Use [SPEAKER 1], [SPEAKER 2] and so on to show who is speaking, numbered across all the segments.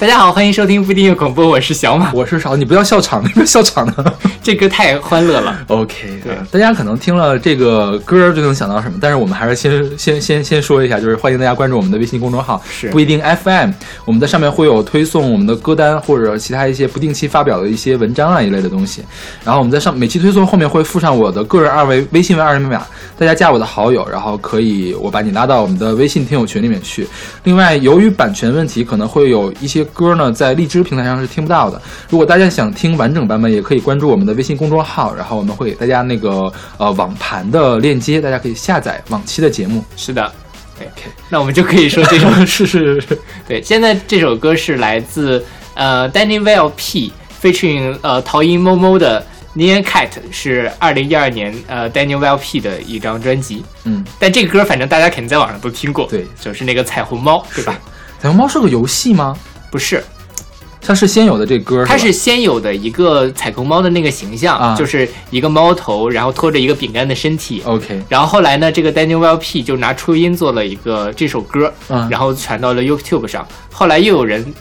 [SPEAKER 1] 大家好，欢迎收听不一定有广播，我是小马，
[SPEAKER 2] 我是少，你不要笑场，你不要笑场呢，
[SPEAKER 1] 这歌太欢乐了。
[SPEAKER 2] OK，
[SPEAKER 1] 对，
[SPEAKER 2] 大家可能听了这个歌就能想到什么，但是我们还是先先先先说一下，就是欢迎大家关注我们的微信公众号，
[SPEAKER 1] 是。
[SPEAKER 2] 不一定 FM，我们在上面会有推送我们的歌单或者其他一些不定期发表的一些文章啊一类的东西，然后我们在上每期推送后面会附上我的个人二维微信为二维码，大家加我的好友，然后可以我把你拉到我们的微信听友群里面去。另外，由于版权问题，可能会有一些歌呢在荔枝平台上是听不到的。如果大家想听完整版本，也可以关注我们的微信公众号，然后我们会给大家那个呃网盘的链接，大家可以下载往期的节目。
[SPEAKER 1] 是的，OK，那我们就可以说这首
[SPEAKER 2] 是是 是，
[SPEAKER 1] 对，现在这首歌是来自呃 Danny Well P featuring 呃陶音猫猫的 Neon Cat，是二零一二年呃 Daniel Well P 的一张专辑。
[SPEAKER 2] 嗯，
[SPEAKER 1] 但这个歌反正大家肯定在网上都听过，
[SPEAKER 2] 对，
[SPEAKER 1] 就是那个彩虹猫，对吧？
[SPEAKER 2] 彩虹猫是个游戏吗？
[SPEAKER 1] 不是。
[SPEAKER 2] 它是先有的这歌，
[SPEAKER 1] 它是先有的一个彩虹猫的那个形象，
[SPEAKER 2] 啊、
[SPEAKER 1] 就是一个猫头，然后拖着一个饼干的身体。
[SPEAKER 2] OK，
[SPEAKER 1] 然后后来呢，这个 Daniel Well P 就拿初音做了一个这首歌，
[SPEAKER 2] 嗯、
[SPEAKER 1] 然后传到了 YouTube 上。后来又有人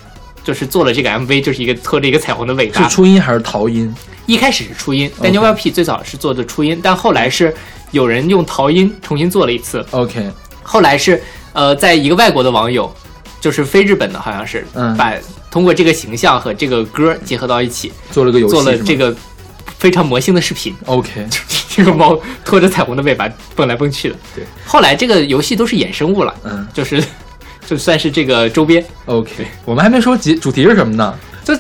[SPEAKER 1] 就是做了这个 MV，就是一个拖着一个彩虹的尾巴。
[SPEAKER 2] 是初音还是陶音？
[SPEAKER 1] 一开始是初音，Daniel Well P 最早是做的初音，但后来是有人用陶音重新做了一次。
[SPEAKER 2] OK，
[SPEAKER 1] 后来是呃，在一个外国的网友，就是非日本的，好像是，
[SPEAKER 2] 嗯，
[SPEAKER 1] 把。通过这个形象和这个歌结合到一起，
[SPEAKER 2] 做了个游戏，
[SPEAKER 1] 做了这个非常魔性的视频。
[SPEAKER 2] OK，
[SPEAKER 1] 这个猫拖着彩虹的尾巴蹦来蹦去的。
[SPEAKER 2] 对，
[SPEAKER 1] 后来这个游戏都是衍生物了，
[SPEAKER 2] 嗯，
[SPEAKER 1] 就是 就算是这个周边。
[SPEAKER 2] OK，我们还没说主主题是什么呢？
[SPEAKER 1] 就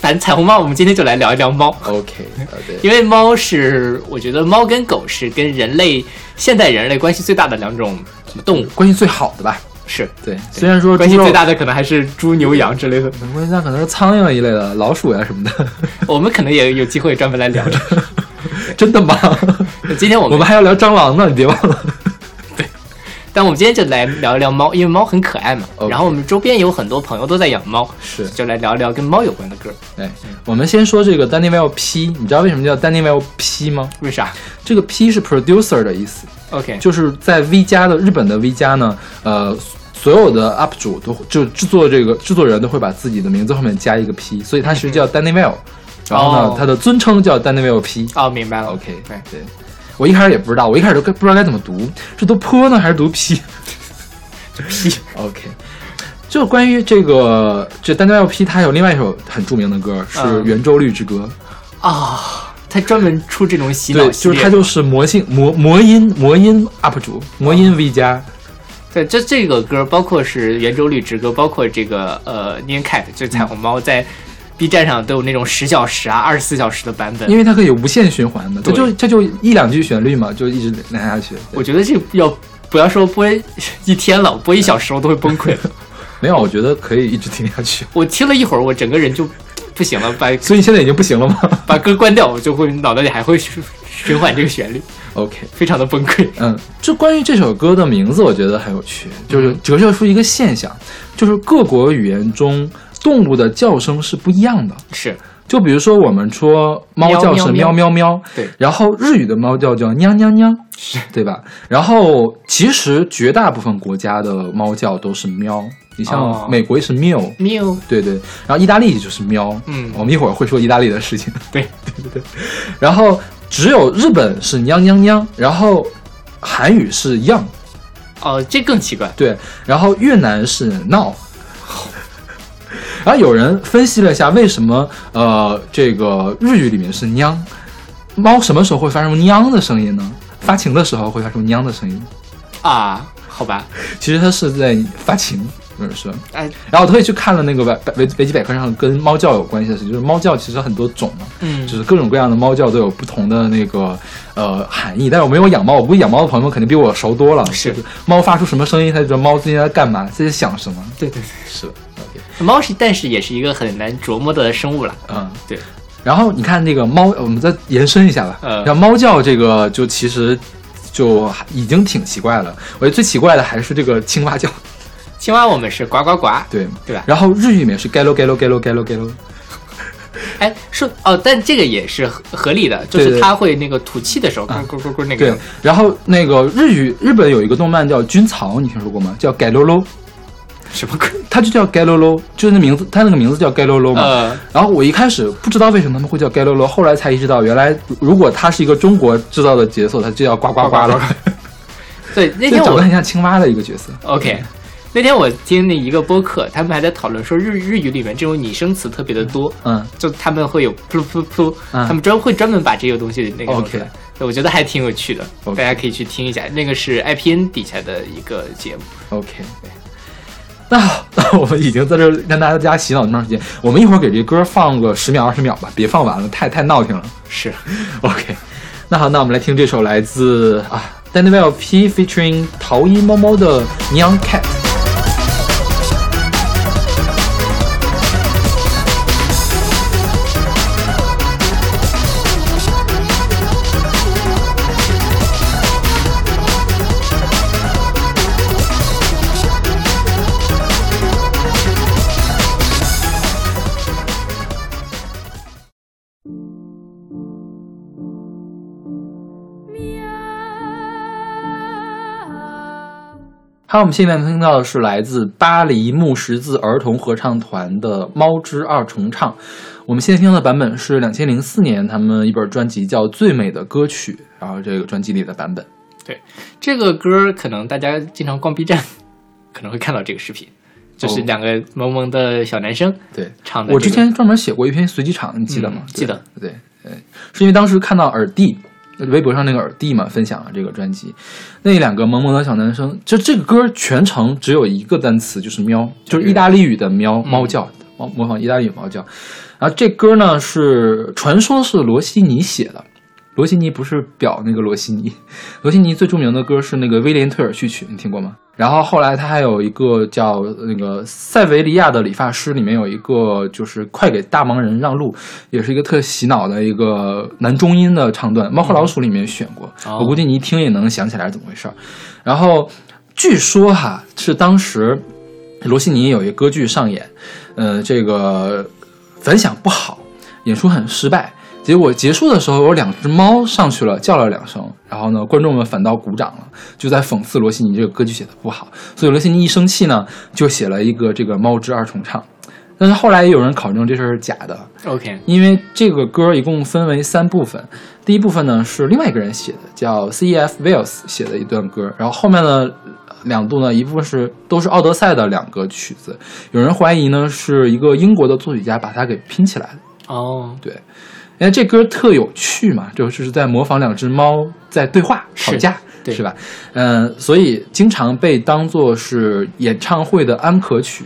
[SPEAKER 1] 反正彩虹猫，我们今天就来聊一聊猫。
[SPEAKER 2] OK，对，
[SPEAKER 1] 因为猫是我觉得猫跟狗是跟人类现代人类关系最大的两种动物，
[SPEAKER 2] 关系最好的吧。
[SPEAKER 1] 是
[SPEAKER 2] 对，虽然说
[SPEAKER 1] 关系最大的可能还是猪、牛、羊之类的，
[SPEAKER 2] 关系大可能是苍蝇一类的、老鼠呀、啊、什么的。
[SPEAKER 1] 我们可能也有机会专门来聊这个。
[SPEAKER 2] 真的吗？
[SPEAKER 1] 今天我们
[SPEAKER 2] 我们还要聊蟑螂呢，你别忘了。
[SPEAKER 1] 对，但我们今天就来聊一聊猫，因为猫很可爱嘛。然后我们周边有很多朋友都在养猫，
[SPEAKER 2] 是，
[SPEAKER 1] 就来聊一聊跟猫有关的歌。
[SPEAKER 2] 哎，我们先说这个 Danny Well P，你知道为什么叫 Danny Well P 吗？
[SPEAKER 1] 为啥？
[SPEAKER 2] 这个 P 是 producer 的意思。
[SPEAKER 1] OK，
[SPEAKER 2] 就是在 V 加的日本的 V 加呢，呃。所有的 UP 主都就制作这个制作人都会把自己的名字后面加一个 P，所以他其实叫 Danny Well，、然后呢，
[SPEAKER 1] 哦、
[SPEAKER 2] 他的尊称叫 Danny Well P。
[SPEAKER 1] 哦，明白了。
[SPEAKER 2] OK，
[SPEAKER 1] 对
[SPEAKER 2] 对，我一开始也不知道，我一开始都不知道该怎么读，是读坡呢还是读 P？
[SPEAKER 1] 就 P。
[SPEAKER 2] OK，就关于这个这 Danny Well P，他有另外一首很著名的歌是《圆周率之歌》
[SPEAKER 1] 啊、哦，他专门出这种洗脑
[SPEAKER 2] 对，就是他就是魔性魔魔音魔音 UP 主，魔音 V 加。
[SPEAKER 1] 对，这这个歌包括是圆周率之歌，包括这个呃 Neon Cat，就是彩虹猫，在 B 站上都有那种十小时啊、二十四小时的版本，
[SPEAKER 2] 因为它可以无限循环的，它就它就一两句旋律嘛，就一直连下去。
[SPEAKER 1] 我觉得这要不要说播一天了，播一小时我都会崩溃。
[SPEAKER 2] 没有，我觉得可以一直听下去。
[SPEAKER 1] 我听了一会儿，我整个人就不行了，把
[SPEAKER 2] 所以现在已经不行了吗？
[SPEAKER 1] 把歌关掉，我就会脑袋里还会循环这个旋律。
[SPEAKER 2] OK，
[SPEAKER 1] 非常的崩溃。
[SPEAKER 2] 嗯，就关于这首歌的名字，我觉得很有趣，就是折射出一个现象，就是各国语言中动物的叫声是不一样的。
[SPEAKER 1] 是，
[SPEAKER 2] 就比如说我们说猫叫是喵喵喵，
[SPEAKER 1] 对，
[SPEAKER 2] 然后日语的猫叫叫喵喵喵，对吧？然后其实绝大部分国家的猫叫都是喵，你像美国也是喵。
[SPEAKER 1] 喵，
[SPEAKER 2] 对对，然后意大利就是喵，
[SPEAKER 1] 嗯，
[SPEAKER 2] 我们一会儿会说意大利的事情。
[SPEAKER 1] 对
[SPEAKER 2] 对对。对，然后。只有日本是娘娘娘，然后韩语是 young，
[SPEAKER 1] 哦，这更奇怪。
[SPEAKER 2] 对，然后越南是闹。然后有人分析了一下，为什么呃这个日语里面是娘，猫什么时候会发出娘的声音呢？发情的时候会发出娘的声音
[SPEAKER 1] 啊？好吧，
[SPEAKER 2] 其实它是在发情。有人说，
[SPEAKER 1] 哎，
[SPEAKER 2] 然后我特意去看了那个维维维基百科上跟猫叫有关系的事，就是猫叫其实很多种嘛，
[SPEAKER 1] 嗯，
[SPEAKER 2] 就是各种各样的猫叫都有不同的那个呃含义。但是我没有养猫，我估计养猫的朋友们肯定比我熟多了。
[SPEAKER 1] 是，
[SPEAKER 2] 猫发出什么声音，它就知道猫最近在干嘛，在想什么。
[SPEAKER 1] 对对对，
[SPEAKER 2] 是。
[SPEAKER 1] 猫是，但是也是一个很难琢磨的生物了。
[SPEAKER 2] 嗯，
[SPEAKER 1] 对。
[SPEAKER 2] 然后你看那个猫，我们再延伸一下吧。
[SPEAKER 1] 呃，
[SPEAKER 2] 像猫叫这个，就其实就已经挺奇怪了。我觉得最奇怪的还是这个青蛙叫。
[SPEAKER 1] 青蛙我们是呱呱呱，
[SPEAKER 2] 对
[SPEAKER 1] 对吧？
[SPEAKER 2] 然后日语里面是 galo galo galo galo galo。
[SPEAKER 1] 哎，说哦，但这个也是合合理的，就是它会那个吐气的时候，咕咕咕咕那个。
[SPEAKER 2] 对，然后那个日语日本有一个动漫叫《军曹》，你听说过吗？叫 galo lo。
[SPEAKER 1] 什么鬼？
[SPEAKER 2] 他就叫 Galolo，就是那名字，他那个名字叫 Galolo 嘛。
[SPEAKER 1] 呃，
[SPEAKER 2] 然后我一开始不知道为什么他们会叫 Galolo，后来才意识到，原来如果它是一个中国制造的角色，它就叫呱呱呱了。
[SPEAKER 1] 对，那
[SPEAKER 2] 就
[SPEAKER 1] 天我
[SPEAKER 2] 长得很像青蛙的一个角色。
[SPEAKER 1] OK，那天我听那一个播客，他们还在讨论说日日语里面这种拟声词特别的多，
[SPEAKER 2] 嗯，
[SPEAKER 1] 就他们会有噗噗噗，
[SPEAKER 2] 嗯
[SPEAKER 1] 他们专会专门把这个东西那个弄
[SPEAKER 2] OK
[SPEAKER 1] 出来。我觉得还挺有趣的
[SPEAKER 2] OK
[SPEAKER 1] 大家可以去听一下。那个是 IPN 底下的一个节目。
[SPEAKER 2] OK，那 那我们已经在这儿让大家洗脑这么长时间，我们一会儿给这歌放个十秒二十秒吧，别放完了，太太闹挺了。
[SPEAKER 1] 是，
[SPEAKER 2] OK，那好，那我们来听这首来自啊 Daniel P featuring 桃一猫猫的 Neon Cat。好，我们现在听到的是来自巴黎木十字儿童合唱团的《猫之二重唱》。我们现在听到的版本是两千零四年他们一本专辑叫《最美的歌曲》，然后这个专辑里的版本。
[SPEAKER 1] 对这个歌可能大家经常逛 B 站，可能会看到这个视频，就是
[SPEAKER 2] 哦
[SPEAKER 1] 两个萌萌的小男生
[SPEAKER 2] 对，
[SPEAKER 1] 唱的、这个。
[SPEAKER 2] 我之前专门写过一篇随机场，你记得吗？
[SPEAKER 1] 嗯记得。
[SPEAKER 2] 对，对，是因为当时看到耳帝微博上那个耳弟嘛，分享了这个专辑，那两个萌萌的小男生，就这个歌全程只有一个单词，就是喵，就是意大利语的喵，
[SPEAKER 1] 嗯
[SPEAKER 2] 猫叫，模模仿意大利语猫叫。然后这歌呢是传说是罗西尼写的。罗西尼不是表那个罗西尼，罗西尼最著名的歌是那个威廉退尔序曲，你听过吗？然后后来他还有一个叫那个塞维利亚的理发师，里面有一个就是快给大忙人让路，也是一个特洗脑的一个男中音的唱段，《猫和老鼠》里面选过，
[SPEAKER 1] 哦
[SPEAKER 2] 我估计你一听也能想起来是怎么回事儿。然后据说哈是当时罗西尼有一个歌剧上演，呃，这个反响不好，演出很失败。结果结束的时候，有两只猫上去了，叫了两声，然后呢，观众们反倒鼓掌了，就在讽刺罗西尼这个歌剧写的不好。所以罗西尼一生气呢，就写了一个这个《猫之二重唱》。但是后来也有人考证这事儿是假的
[SPEAKER 1] ，OK，
[SPEAKER 2] 因为这个歌一共分为三部分，第一部分呢是另外一个人写的，叫 C.E.F. Wells 写的一段歌，然后后面呢两度呢，一部分是都是奥德赛的两个曲子，有人怀疑呢是一个英国的作曲家把它给拼起来的。
[SPEAKER 1] 哦，
[SPEAKER 2] 对，因为这歌特有趣嘛，就是在模仿两只猫在对话
[SPEAKER 1] 是
[SPEAKER 2] 吵架，
[SPEAKER 1] 对
[SPEAKER 2] 是吧？嗯、所以经常被当做是演唱会的安可曲，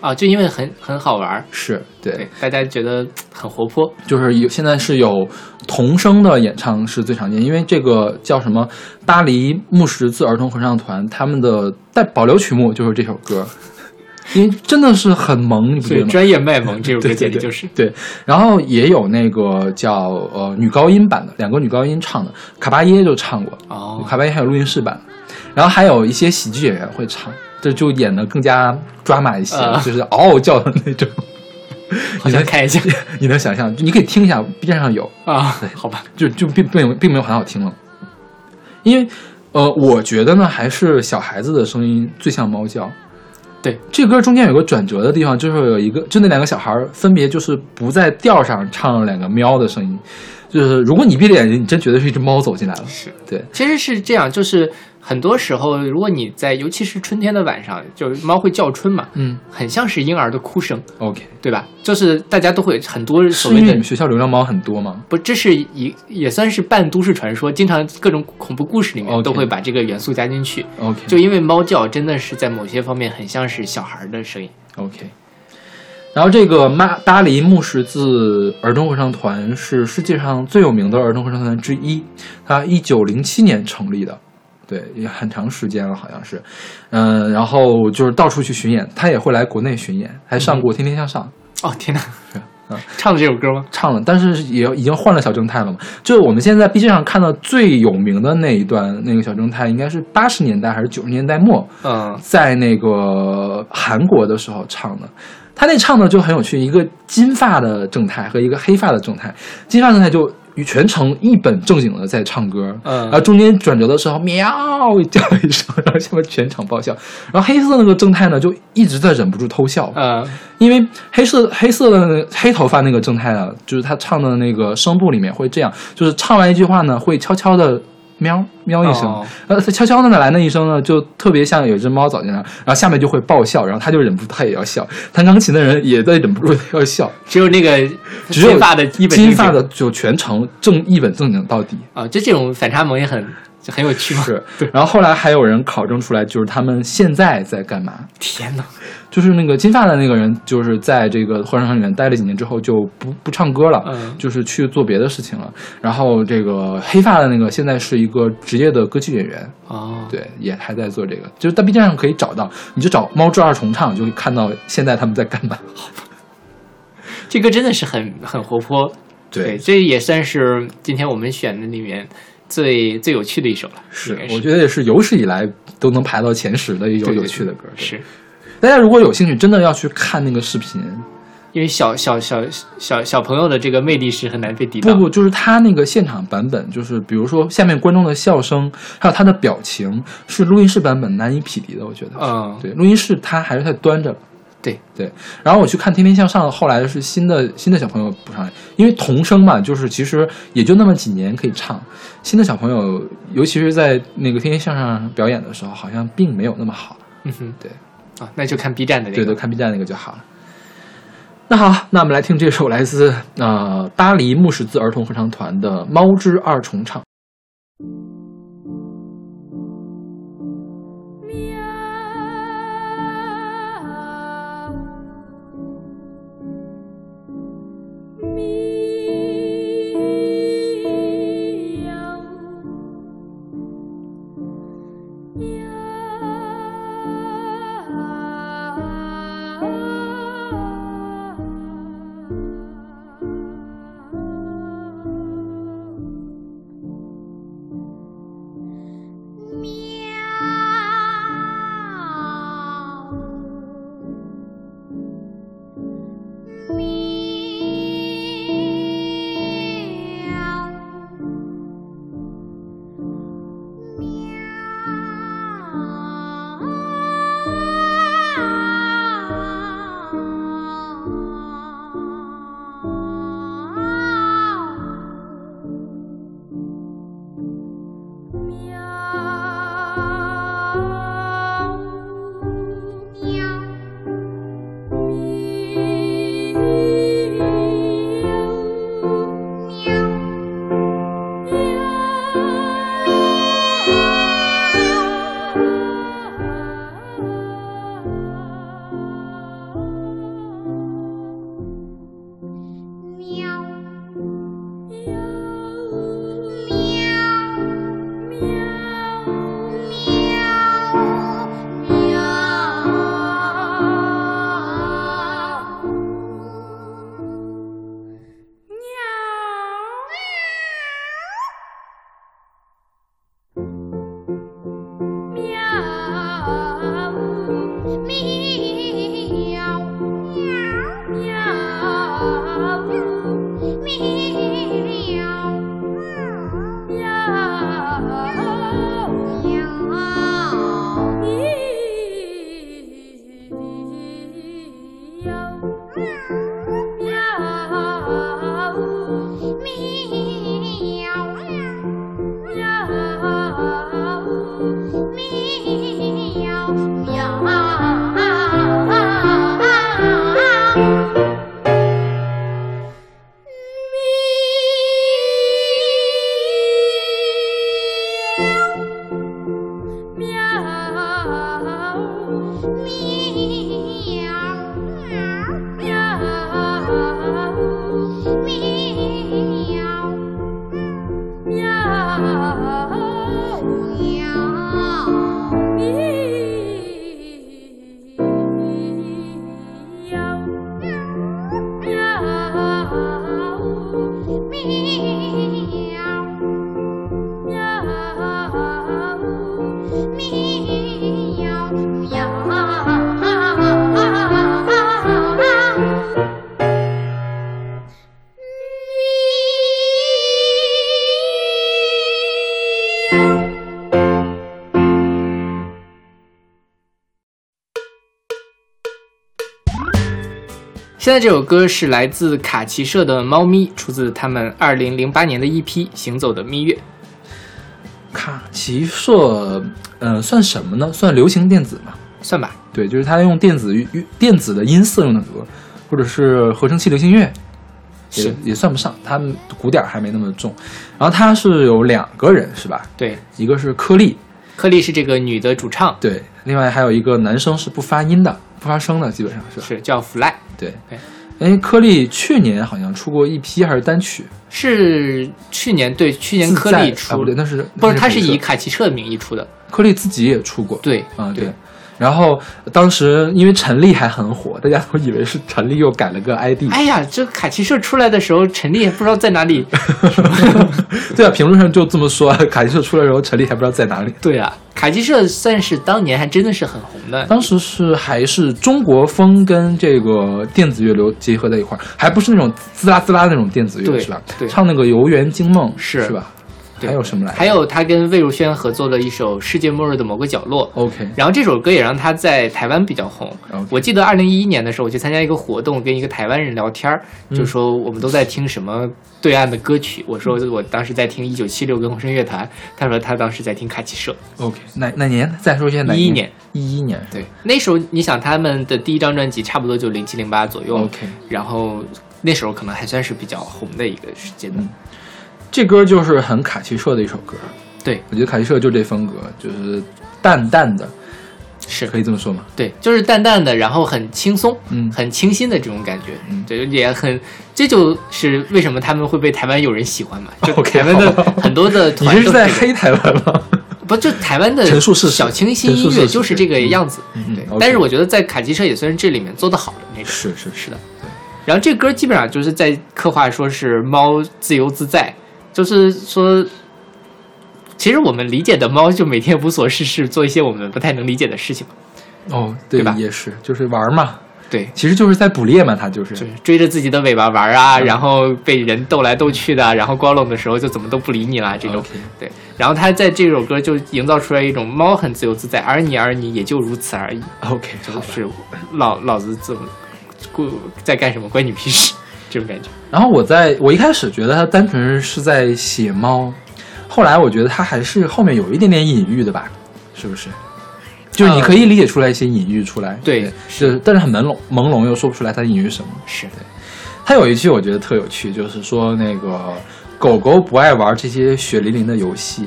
[SPEAKER 1] 啊，就因为很很好玩儿，
[SPEAKER 2] 是对
[SPEAKER 1] 对，大家觉得很活泼。
[SPEAKER 2] 就是有现在是有童声的演唱是最常见，因为这个叫什么巴黎木十字儿童合唱团，他们的带保留曲目就是这首歌，因为真的是很萌，你不觉得吗？
[SPEAKER 1] 专业卖萌这首歌简直就是
[SPEAKER 2] 对，然后也有那个叫呃女高音版的，两个女高音唱的，卡巴耶就唱过，
[SPEAKER 1] 哦，
[SPEAKER 2] 卡巴耶还有录音室版，然后还有一些喜剧演员会唱，这就演的更加抓马一些，
[SPEAKER 1] 啊
[SPEAKER 2] 就是嗷嗷叫的那种。
[SPEAKER 1] 你能看一下
[SPEAKER 2] 你能想象？你可以听一下，B 站上有，
[SPEAKER 1] 啊，好吧，
[SPEAKER 2] 就就并并并没有很好听了，因为呃，我觉得呢，还是小孩子的声音最像猫叫。
[SPEAKER 1] 对，
[SPEAKER 2] 这歌中间有个转折的地方，就是有一个，就那两个小孩儿分别就是不在调上唱了两个喵的声音，就是如果你闭着眼睛，你真觉得是一只猫走进来了。
[SPEAKER 1] 是。
[SPEAKER 2] 对，
[SPEAKER 1] 其实是这样，就是很多时候，如果你在，尤其是春天的晚上，就是猫会叫春嘛，
[SPEAKER 2] 嗯
[SPEAKER 1] 很像是婴儿的哭声
[SPEAKER 2] ，，OK，
[SPEAKER 1] 对吧？就是大家都会很多
[SPEAKER 2] 是
[SPEAKER 1] 所谓的
[SPEAKER 2] 学校流浪猫很多吗？
[SPEAKER 1] 不，这是一也算是半都市传说，经常各种恐怖故事里面都会把这个元素加进去。
[SPEAKER 2] OK，
[SPEAKER 1] 就因为猫叫真的是在某些方面很像是小孩的声音。
[SPEAKER 2] OK。然后这个巴巴黎木十字儿童合唱团是世界上最有名的儿童合唱团之一，它一九零七年成立的，对，也很长时间了，好像是，嗯，然后就是到处去巡演，他也会来国内巡演，还上过《天天向上》
[SPEAKER 1] 哦天哪
[SPEAKER 2] 是嗯，
[SPEAKER 1] 唱的这首歌吗？
[SPEAKER 2] 唱了，但是也已经换了小正太了嘛。就是我们现在 B 站上看到最有名的那一段，那个小正太应该是八十年代还是九十年代末，
[SPEAKER 1] 嗯，
[SPEAKER 2] 在那个韩国的时候唱的。他那唱的就很有趣，一个金发的正太和一个黑发的正太，金发正太就与全程一本正经的在唱歌，
[SPEAKER 1] 嗯。
[SPEAKER 2] 然后中间转折的时候喵叫了一声，然后下面全场爆笑。然后黑色那个正太呢，就一直在忍不住偷笑，
[SPEAKER 1] 嗯。
[SPEAKER 2] 因为黑色黑色的黑头发那个正太啊，就是他唱的那个声部里面会这样，就是唱完一句话呢，会悄悄的喵喵一声，
[SPEAKER 1] 哦。
[SPEAKER 2] 呃，他悄悄的来那一声呢，就特别像有一只猫走进来，然后下面就会爆笑，然后他就忍不住他也要笑，弹钢琴的人也在忍不住他要笑，
[SPEAKER 1] 只有那个
[SPEAKER 2] 只有
[SPEAKER 1] 金发的
[SPEAKER 2] 金发的就全程正一本正经到底。
[SPEAKER 1] 啊，就这种反差萌也很就很有趣嘛。
[SPEAKER 2] 是，然后后来还有人考证出来，就是他们现在在干嘛？
[SPEAKER 1] 天哪，
[SPEAKER 2] 就是那个金发的那个人，就是在这个合唱团里面待了几年之后，就不不唱歌了，
[SPEAKER 1] 嗯
[SPEAKER 2] 就是去做别的事情了。然后这个黑发的那个现在是一个职业的歌剧演员，
[SPEAKER 1] 哦，
[SPEAKER 2] 对，也还在做这个，就是在 B 站上可以找到，你就找猫之二重唱，就会看到现在他们在干嘛。
[SPEAKER 1] 这歌真的是很很活泼。对，这也算是今天我们选的里面最最有趣的一首了。
[SPEAKER 2] 是我觉得也是有史以来都能排到前十的一首有趣的歌。对
[SPEAKER 1] 是
[SPEAKER 2] 大家如果有兴趣，真的要去看那个视频。
[SPEAKER 1] 因为小小小小小朋友的这个魅力是很难被抵挡。
[SPEAKER 2] 不不，就是他那个现场版本，就是比如说下面观众的笑声，还有他的表情，是录音室版本难以匹敌的。我觉得，
[SPEAKER 1] 嗯，
[SPEAKER 2] 对，录音室他还是太端着了。
[SPEAKER 1] 对
[SPEAKER 2] 对，然后我去看《天天向上》，后来是新的新的小朋友补上来，因为童声嘛，就是其实也就那么几年可以唱，新的小朋友，尤其是在那个《天天向上》表演的时候，好像并没有那么好。
[SPEAKER 1] 嗯哼，
[SPEAKER 2] 对，
[SPEAKER 1] 啊，那就看 B 站的那
[SPEAKER 2] 对，
[SPEAKER 1] 个。
[SPEAKER 2] 都看 B 站那个就好了。那好，那我们来听这首来自呃巴黎木十字儿童合唱团的《猫之二重唱》。
[SPEAKER 1] 现在这首歌是来自卡奇社的《猫咪》，出自他们二零零八年的一批《行走的蜜月》。
[SPEAKER 2] 卡奇社，嗯、算什么呢？算流行电子吧。
[SPEAKER 1] 算吧，
[SPEAKER 2] 对，就是他用电子乐电子的音色用的歌，或者是合成器流行乐，也也算不上，他们鼓点儿还没那么重。然后他是有两个人是吧？
[SPEAKER 1] 对，
[SPEAKER 2] 一个是颗粒，
[SPEAKER 1] 颗粒是这个女的主唱，
[SPEAKER 2] 对，另外还有一个男生是不发音的，不发声的，基本上是？
[SPEAKER 1] 是叫 Fly，
[SPEAKER 2] 对。
[SPEAKER 1] 对。
[SPEAKER 2] 哎，颗粒去年好像出过一批还是单曲，
[SPEAKER 1] 是去年对去年颗粒出
[SPEAKER 2] 不对，那是
[SPEAKER 1] 不是，它是以卡奇彻的名义出的，
[SPEAKER 2] 颗粒自己也出过，
[SPEAKER 1] 对
[SPEAKER 2] 啊，
[SPEAKER 1] 对。
[SPEAKER 2] 对。然后当时因为陈粒还很火，大家都以为是陈粒又改了个 ID。
[SPEAKER 1] 哎呀，这卡奇社出来的时候，陈粒也不知道在哪里。
[SPEAKER 2] 对啊，评论上就这么说，卡奇社出来的时候，陈粒还不知道在哪里。
[SPEAKER 1] 对啊，卡奇社算是当年还真的是很红的。
[SPEAKER 2] 当时是还是中国风跟这个电子乐流结合在一块儿，还不是那种滋啦滋啦那种电子乐是吧？
[SPEAKER 1] 对
[SPEAKER 2] 唱那个《游园惊梦》
[SPEAKER 1] 是
[SPEAKER 2] 是吧？
[SPEAKER 1] 对
[SPEAKER 2] 还有什么来着？
[SPEAKER 1] 还有他跟魏如萱合作了一首《世界末日的某个角落》。
[SPEAKER 2] OK，
[SPEAKER 1] 然后这首歌也让他在台湾比较红。我记得二零一一年的时候，我去参加一个活动，跟一个台湾人聊天儿，
[SPEAKER 2] 嗯
[SPEAKER 1] 就说我们都在听什么对岸的歌曲。我说我当时在听一九七六跟红声乐团，他说他当时在听卡奇社。
[SPEAKER 2] OK，哪哪年？再说一下哪
[SPEAKER 1] 11年？
[SPEAKER 2] 一一年。
[SPEAKER 1] 对，那时候你想他们的第一张专辑差不多就零七零八左右
[SPEAKER 2] OK，
[SPEAKER 1] 然后那时候可能还算是比较红的一个时间段。
[SPEAKER 2] 嗯这歌就是很卡奇社的一首歌。
[SPEAKER 1] 对，
[SPEAKER 2] 我觉得卡奇社就这风格，就是淡淡的，
[SPEAKER 1] 是
[SPEAKER 2] 可以这么说吗？
[SPEAKER 1] 对，就是淡淡的，然后很轻松，
[SPEAKER 2] 嗯
[SPEAKER 1] 很清新的这种感觉，
[SPEAKER 2] 嗯
[SPEAKER 1] 对，也很，这就是为什么他们会被台湾有人喜欢嘛，就 台湾的很多的
[SPEAKER 2] 你是在黑台湾吗？
[SPEAKER 1] 不就台湾的小清新音乐就是这个样子，对。但是我觉得在卡奇社也算是这里面做的好的那种，
[SPEAKER 2] 是是
[SPEAKER 1] 是的。然后这歌基本上就是在刻画说是猫自由自在，就是说，其实我们理解的猫就每天无所事事，做一些我们不太能理解的事情。
[SPEAKER 2] 哦，
[SPEAKER 1] 对吧？
[SPEAKER 2] 也是，就是玩嘛，
[SPEAKER 1] 对，
[SPEAKER 2] 其实就是在捕猎嘛，它就是。
[SPEAKER 1] 就是追着自己的尾巴玩啊，
[SPEAKER 2] 嗯。
[SPEAKER 1] 然后被人逗来逗去的，然后光冷的时候就怎么都不理你了，这种。对，然后他在这首歌就营造出来一种猫很自由自在，而你而你也就如此而已
[SPEAKER 2] ，OK，
[SPEAKER 1] 就。是老老子怎么过在干什么关你屁事这种感觉。
[SPEAKER 2] 然后我在我一开始觉得他单纯是在写猫，后来我觉得他还是后面有一点点隐喻的吧，是不是？就是你可以理解出来一些隐喻出来，
[SPEAKER 1] 对
[SPEAKER 2] 是，但是很朦胧，朦胧又说不出来它隐喻什么。
[SPEAKER 1] 是
[SPEAKER 2] 他有一句我觉得特有趣，就是说那个狗狗不爱玩这些血淋淋的游戏，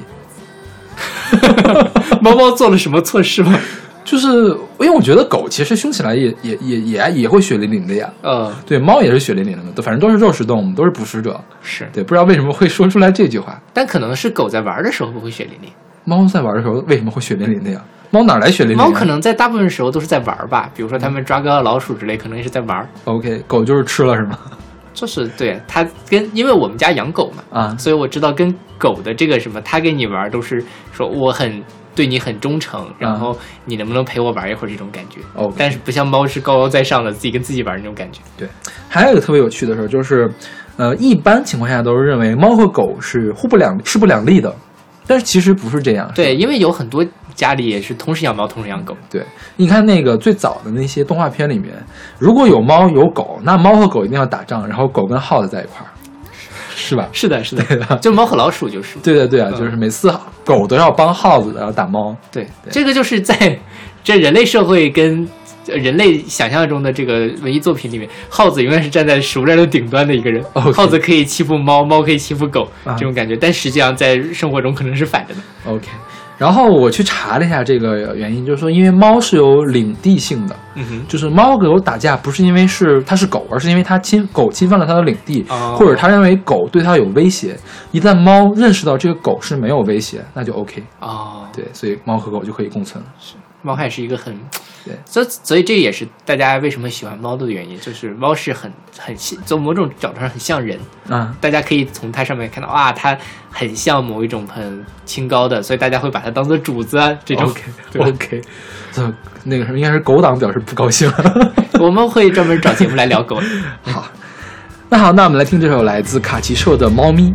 [SPEAKER 1] 猫猫做了什么错事吗？
[SPEAKER 2] 就是因为我觉得狗其实凶起来也也也也也会血淋淋的呀。
[SPEAKER 1] 呃，
[SPEAKER 2] 对，猫也是血淋淋的反正都是肉食动物，都是捕食者。
[SPEAKER 1] 是，
[SPEAKER 2] 对，不知道为什么会说出来这句话。
[SPEAKER 1] 但可能是狗在玩的时候不会血淋淋，
[SPEAKER 2] 猫在玩的时候为什么会血淋淋的呀？猫哪来血淋淋呀？
[SPEAKER 1] 猫可能在大部分时候都是在玩吧，比如说他们抓个老鼠之类，可能也是在玩。
[SPEAKER 2] OK，狗就是吃了是吗？
[SPEAKER 1] 就是对它跟，因为我们家养狗嘛，
[SPEAKER 2] 啊
[SPEAKER 1] 所以我知道跟狗的这个什么，它跟你玩都是说我很对你很忠诚，然后你能不能陪我玩一会儿这种感觉。
[SPEAKER 2] 哦
[SPEAKER 1] 但是不像猫是高高在上的，自己跟自己玩那种感觉。
[SPEAKER 2] 对，还有一个特别有趣的事儿就是，呃，一般情况下都是认为猫和狗是互不两势不两立的，但是其实不是这样。
[SPEAKER 1] 对，因为有很多家里也是同时养猫，同时养狗。
[SPEAKER 2] 对，你看那个最早的那些动画片里面，如果有猫有狗，那猫和狗一定要打仗，然后狗跟耗子在一块儿，是吧？
[SPEAKER 1] 是的，是的，
[SPEAKER 2] 对的
[SPEAKER 1] 就猫和老鼠就是。
[SPEAKER 2] 对对对啊，
[SPEAKER 1] 嗯
[SPEAKER 2] 就是每次狗都要帮耗子，然后打猫。
[SPEAKER 1] 对，这个就是在 这人类社会跟呃人类想象中的这个文艺作品里面，耗子永远是站在食物链的顶端的一个人。耗子可以欺负猫，猫可以欺负狗，
[SPEAKER 2] 啊
[SPEAKER 1] 这种感觉。但实际上在生活中可能是反着的。
[SPEAKER 2] OK，然后我去查了一下这个原因，就是说因为猫是有领地性的，
[SPEAKER 1] 嗯哼，
[SPEAKER 2] 就是猫和狗打架不是因为是它是狗，而是因为它侵狗侵犯了它的领地，
[SPEAKER 1] 哦
[SPEAKER 2] 或者它认为狗对它有威胁。一旦猫认识到这个狗是没有威胁，那就 OK。
[SPEAKER 1] 哦，
[SPEAKER 2] 对，所以猫和狗就可以共存。
[SPEAKER 1] 猫还是一个很，
[SPEAKER 2] 对，
[SPEAKER 1] 所以所以这也是大家为什么喜欢猫的原因，就是猫是很很像从某种角度上很像人，
[SPEAKER 2] 啊，
[SPEAKER 1] 大家可以从它上面看到哇，它很像某一种很清高的，所以大家会把它当做主子啊这种。
[SPEAKER 2] OK
[SPEAKER 1] 对吧
[SPEAKER 2] OK，这那个什么应该是狗党表示不高兴。
[SPEAKER 1] 我们会专门找节目来聊狗。
[SPEAKER 2] 好，那好，那我们来听这首来自卡奇社的《猫咪》。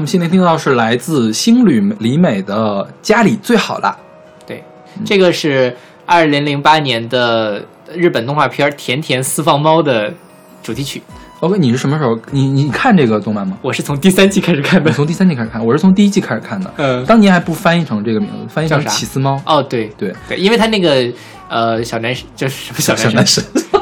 [SPEAKER 2] 们现在听到是来自星旅里美的《家里最好啦
[SPEAKER 1] 对，这个是二零零八年的日本动画片《甜甜私房猫》的主题曲。》。
[SPEAKER 2] OK，你是什么时候？你你看这个动漫吗？
[SPEAKER 1] 我是从第三季开始看的。
[SPEAKER 2] 我从第三季开始看，我是从第一季开始看的。
[SPEAKER 1] 嗯
[SPEAKER 2] 当年还不翻译成这个名字，翻译成起司猫。
[SPEAKER 1] 哦，对
[SPEAKER 2] 对，
[SPEAKER 1] 对，因为他那个呃小男生就是什么小男
[SPEAKER 2] 小男
[SPEAKER 1] 生
[SPEAKER 2] 生。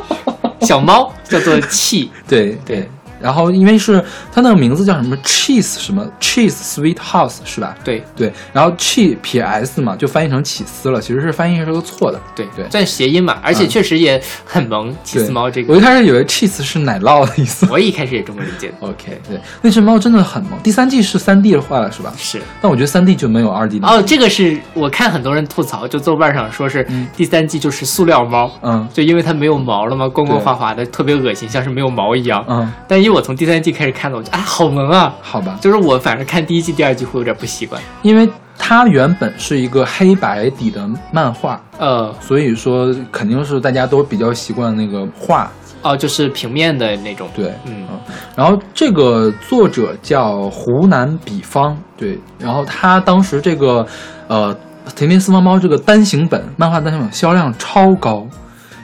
[SPEAKER 1] 小猫叫做气，
[SPEAKER 2] 对 对。然后因为是它那个名字叫什么 cheese 什么 cheese sweet house 是吧？
[SPEAKER 1] 对
[SPEAKER 2] 对。然后 che 撇 s 嘛，就翻译成起司了，其实是翻译是个错的。
[SPEAKER 1] 对
[SPEAKER 2] 对
[SPEAKER 1] 算谐音嘛，而且
[SPEAKER 2] 嗯
[SPEAKER 1] 确实也很萌。起司猫这个，
[SPEAKER 2] 我一开始以为 cheese 是奶酪的意思。
[SPEAKER 1] 我一开始也这么理解的。
[SPEAKER 2] OK，对，那只猫真的很萌。第三季是三 D 化了是吧？
[SPEAKER 1] 是
[SPEAKER 2] 但我觉得三 D 就没有二 D 的。
[SPEAKER 1] 哦，这个是我看很多人吐槽，就豆瓣上说是
[SPEAKER 2] 嗯
[SPEAKER 1] 第三季就是塑料猫，
[SPEAKER 2] 嗯
[SPEAKER 1] 就因为它没有毛了嘛，光光滑滑的，特别恶心，像是没有毛一样。
[SPEAKER 2] 嗯，
[SPEAKER 1] 但因为我从第三季开始看的，我就哎好萌啊！
[SPEAKER 2] 好吧，
[SPEAKER 1] 就是我反正看第一季、第二季会有点不习惯。
[SPEAKER 2] 因为它原本是一个黑白底的漫画，
[SPEAKER 1] 呃，
[SPEAKER 2] 所以说肯定是大家都比较习惯那个画。
[SPEAKER 1] 哦，就是平面的那种。
[SPEAKER 2] 对，
[SPEAKER 1] 嗯
[SPEAKER 2] 然后这个作者叫湖南比方，对，然后他当时这个呃《甜甜私房猫》这个单行本漫画单行本销量超高，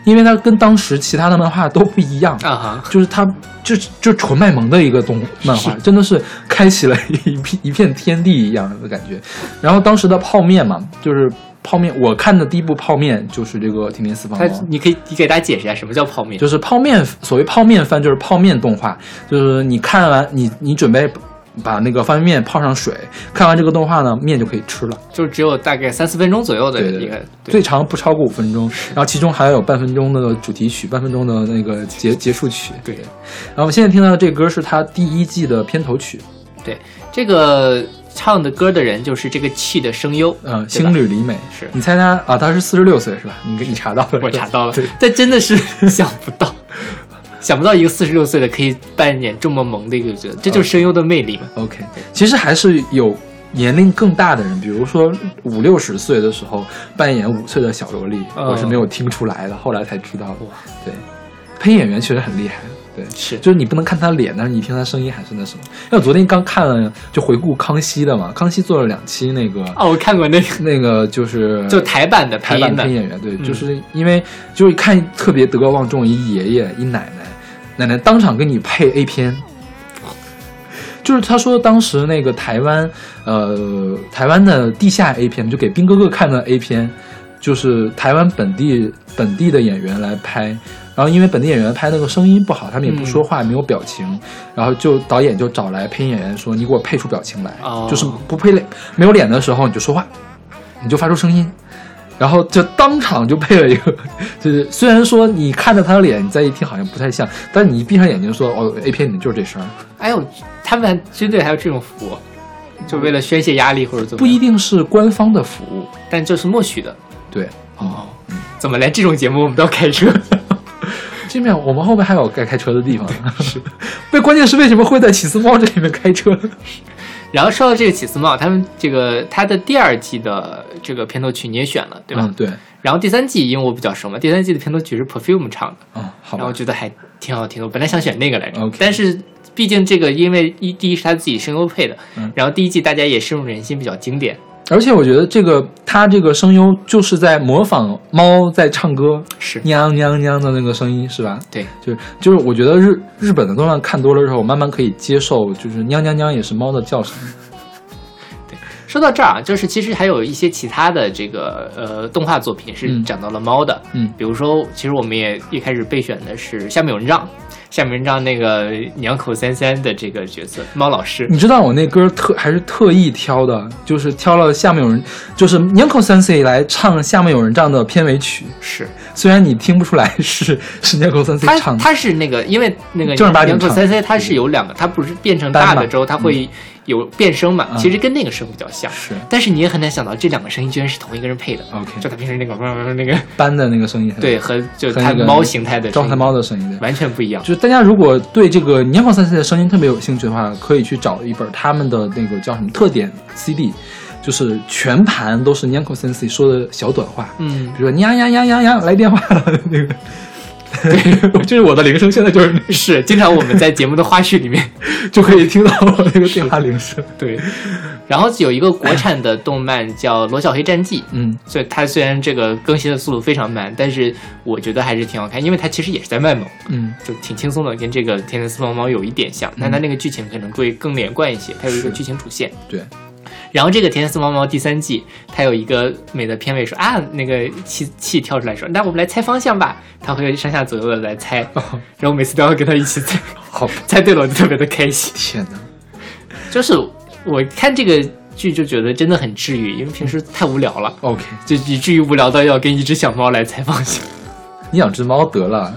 [SPEAKER 2] 因为它跟当时其他的漫画都不一样。
[SPEAKER 1] 啊哈，
[SPEAKER 2] 就是它，就就纯卖萌的一个动漫画，真的是开启了一片一片天地一样的感觉。然后当时的泡面嘛，就是泡面，我看的第一部泡面就是这个《甜甜私房
[SPEAKER 1] 它
[SPEAKER 2] 猫》，
[SPEAKER 1] 你可以你给大家解释一下什么叫泡面？
[SPEAKER 2] 就是泡面，所谓泡面番就是泡面动画，就是你看完你你准备把那个方便面泡上水，看完这个动画呢，面就可以吃了。
[SPEAKER 1] 就只有大概三四分钟左右的一个，
[SPEAKER 2] 最长不超过五分钟，然后其中还有半分钟的主题曲，半分钟的那个结结束曲。
[SPEAKER 1] 对
[SPEAKER 2] 然后我们现在听到的这歌是他第一季的片头曲，
[SPEAKER 1] 对，这个唱的歌的人就是这个气的声优，
[SPEAKER 2] 呃，
[SPEAKER 1] 对吧
[SPEAKER 2] 星旅里美。
[SPEAKER 1] 是
[SPEAKER 2] 你猜他啊？他是四十六岁是吧？你给你查到了？
[SPEAKER 1] 我查到了
[SPEAKER 2] 对，
[SPEAKER 1] 但真的是想不到，想不到一个四十六岁的可以扮演这么萌的一个角色，这就是声优的魅力嘛。
[SPEAKER 2] OK，其实还是有年龄更大的人，比如说五六十岁的时候扮演五岁的小萝莉，
[SPEAKER 1] 嗯
[SPEAKER 2] 我是没有听出来的，后来才知道的
[SPEAKER 1] 哇。
[SPEAKER 2] 对，配音演员确实很厉害。对，
[SPEAKER 1] 是
[SPEAKER 2] 就是你不能看他脸，但是你听他声音还是那什么。因为我昨天刚看了，就回顾康熙的嘛，康熙做了两期那个。
[SPEAKER 1] 哦，我看过那个，
[SPEAKER 2] 那个就是
[SPEAKER 1] 就台版的配
[SPEAKER 2] 台版
[SPEAKER 1] 音的
[SPEAKER 2] 配音演员，对，
[SPEAKER 1] 嗯
[SPEAKER 2] 就是因为就是看特别德高望重一爷爷一奶奶，奶奶当场给你配 A 片，就是他说当时那个台湾呃台湾的地下 A 片，就给兵哥哥看的 A 片，就是台湾本地本地的演员来拍，然后因为本地演员拍那个声音不好，他们也不说话，也没有表情，然后就导演就找来配音演员说，你给我配出表情来，
[SPEAKER 1] 哦。
[SPEAKER 2] 就是不配脸没有脸的时候你就说话，你就发出声音。然后就当场就配了一个，就是虽然说你看着他的脸，你再一听好像不太像，但你一闭上眼睛说哦，A 片里面就是这声儿，
[SPEAKER 1] 哎呦，他们还军队还有这种服务，就为了宣泄压力或者怎么？
[SPEAKER 2] 不一定是官方的服务，
[SPEAKER 1] 但这是默许的。
[SPEAKER 2] 对。
[SPEAKER 1] 哦，怎么连这种节目我们都要开车？
[SPEAKER 2] 这面我们后面还有该开车的地方，是。为关键是为什么会在起司猫这里面开车？
[SPEAKER 1] 然后说到这个起司帽，他们这个他的第二季的这个片头曲你也选了，对吧？
[SPEAKER 2] 嗯，对。
[SPEAKER 1] 然后第三季因为我比较熟嘛，第三季的片头曲是 Perfume 唱的，
[SPEAKER 2] 哦、好
[SPEAKER 1] 然后。觉得还挺好听的。我本来想选那个来着但是毕竟这个因为一第一是他自己声优配的，
[SPEAKER 2] 嗯
[SPEAKER 1] 然后第一季大家也深入人心，比较经典。
[SPEAKER 2] 而且我觉得这个他这个声优就是在模仿猫在唱歌，
[SPEAKER 1] 是
[SPEAKER 2] 喵喵喵的那个声音，是吧？
[SPEAKER 1] 对，
[SPEAKER 2] 就是就是，我觉得日日本的动漫看多了之后，我慢慢可以接受，就是喵喵喵也是猫的叫声。
[SPEAKER 1] 说到这儿啊，就是其实还有一些其他的这个呃动画作品是
[SPEAKER 2] 嗯。
[SPEAKER 1] 讲到了猫的，
[SPEAKER 2] 嗯。
[SPEAKER 1] 比如说，其实我们也一开始备选的是下面有人让，下面有人让那个娘口三三的这个角色猫老师，
[SPEAKER 2] 你知道我那歌特还是特意挑的，就是挑了下面有人，就是 Nyanko Sensei 来唱下面有人唱的片尾曲。
[SPEAKER 1] 是。
[SPEAKER 2] 虽然你听不出来是是 Nyanko
[SPEAKER 1] 他
[SPEAKER 2] Sensei 唱的，
[SPEAKER 1] 他是那个，因为那个
[SPEAKER 2] 正儿八经
[SPEAKER 1] 鸟口
[SPEAKER 2] 唱
[SPEAKER 1] 三三他是有两个，他不是变成大的之后，他会有变声嘛，
[SPEAKER 2] 嗯
[SPEAKER 1] 其实跟那个声比较像，
[SPEAKER 2] 是
[SPEAKER 1] 但是你也很难想到这两个声音居然是同一个人配的
[SPEAKER 2] ，OK
[SPEAKER 1] 就他平时那个那个
[SPEAKER 2] 斑的那个声音，
[SPEAKER 1] 对，和就
[SPEAKER 2] 和那个
[SPEAKER 1] 它猫形态的状态
[SPEAKER 2] 猫的声音，对。
[SPEAKER 1] 完全不一样。
[SPEAKER 2] 就是大家如果对这个年广三 C 的声音特别有兴趣的话，可以去找一本他们的那个叫什么特点 CD，就是全盘都是 Nyanko Sensei 说的小短话，
[SPEAKER 1] 嗯
[SPEAKER 2] 比，如说呀呀呀呀呀来电话了那个，对，就是我的铃声，现在就是那
[SPEAKER 1] 是经常我们在节目的花絮里面
[SPEAKER 2] 就可以听到我那个电话铃声。
[SPEAKER 1] 对，然后有一个国产的动漫叫《罗小黑战记》，
[SPEAKER 2] 嗯，
[SPEAKER 1] 所以它虽然这个更新的速度非常慢，但是我觉得还是挺好看，因为它其实也是在卖萌，
[SPEAKER 2] 嗯，
[SPEAKER 1] 就挺轻松的，跟这个《天天丝毛猫》有一点像，但它那个剧情可能会更连贯一些，它有一个剧情主线。
[SPEAKER 2] 对，
[SPEAKER 1] 然后这个《天天丝毛猫》第三季，它有一个美的片尾说啊，那个气气跳出来说，那我们来猜方向吧，它会上下左右的来猜，然后每次都要跟他一起猜，
[SPEAKER 2] 好，
[SPEAKER 1] 猜对了我就特别的开心。
[SPEAKER 2] 天哪，
[SPEAKER 1] 就是我看这个剧就觉得真的很治愈，因为平时太无聊了
[SPEAKER 2] ，OK，
[SPEAKER 1] 就以至于无聊到要跟一只小猫来猜方向。
[SPEAKER 2] 你养只猫得了。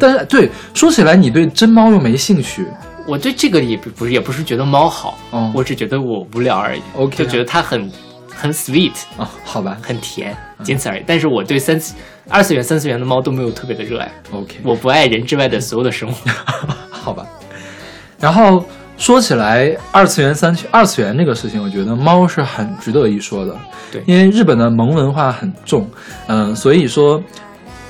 [SPEAKER 2] 但是对，说起来你对真猫又没兴趣
[SPEAKER 1] 我对这个也不不是也不是觉得猫好，
[SPEAKER 2] 嗯，
[SPEAKER 1] 我只觉得我无聊而已。
[SPEAKER 2] OK
[SPEAKER 1] 就觉得它很很 sweet，
[SPEAKER 2] 啊，好吧
[SPEAKER 1] 很甜，仅此而已。但是我对三次二次元、三次元的猫都没有特别的热爱
[SPEAKER 2] ，，OK，
[SPEAKER 1] 我不爱人之外的所有的生活。
[SPEAKER 2] 好吧。然后说起来，二次元、三二次元这个事情，我觉得猫是很值得一说的。
[SPEAKER 1] 对
[SPEAKER 2] 因为日本的萌文化很重，嗯、所以说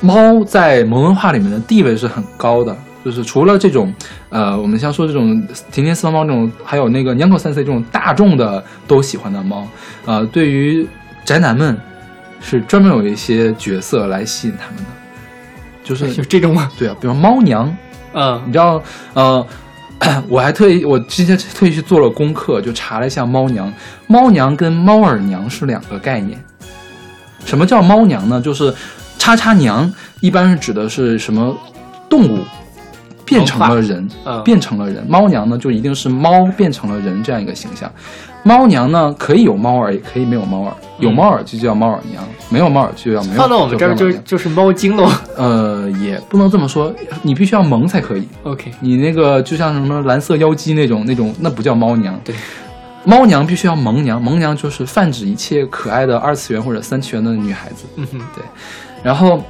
[SPEAKER 2] 猫在萌文化里面的地位是很高的。就是除了这种，呃，我们像说这种甜甜四方猫这种，还有那个 Nyanko Sensei 这种大众的都喜欢的猫，呃，对于宅男们是专门有一些角色来吸引他们的，就是
[SPEAKER 1] 有这种吗？
[SPEAKER 2] 对啊，比如猫娘，
[SPEAKER 1] 嗯
[SPEAKER 2] 你知道，呃，我还特意我之前特意去做了功课，就查了一下猫娘。猫娘跟猫耳娘是两个概念。什么叫猫娘呢？就是叉叉娘，一般是指的是什么动物变成了人，
[SPEAKER 1] 嗯，
[SPEAKER 2] 变成了人。猫娘呢，就一定是猫变成了人这样一个形象。猫娘呢，可以有猫耳，也可以没有猫耳。有猫耳就叫猫耳娘，没有猫耳就叫没有。
[SPEAKER 1] 放到我们这儿
[SPEAKER 2] 就
[SPEAKER 1] 就就是猫精喽。
[SPEAKER 2] 呃，也不能这么说，你必须要萌才可以。
[SPEAKER 1] OK，
[SPEAKER 2] 你那个就像什么蓝色妖姬那种那种，那不叫猫娘。
[SPEAKER 1] 对，
[SPEAKER 2] 猫娘必须要萌娘，萌娘就是泛指一切可爱的二次元或者三次元的女孩子。
[SPEAKER 1] 嗯哼，对
[SPEAKER 2] 然后，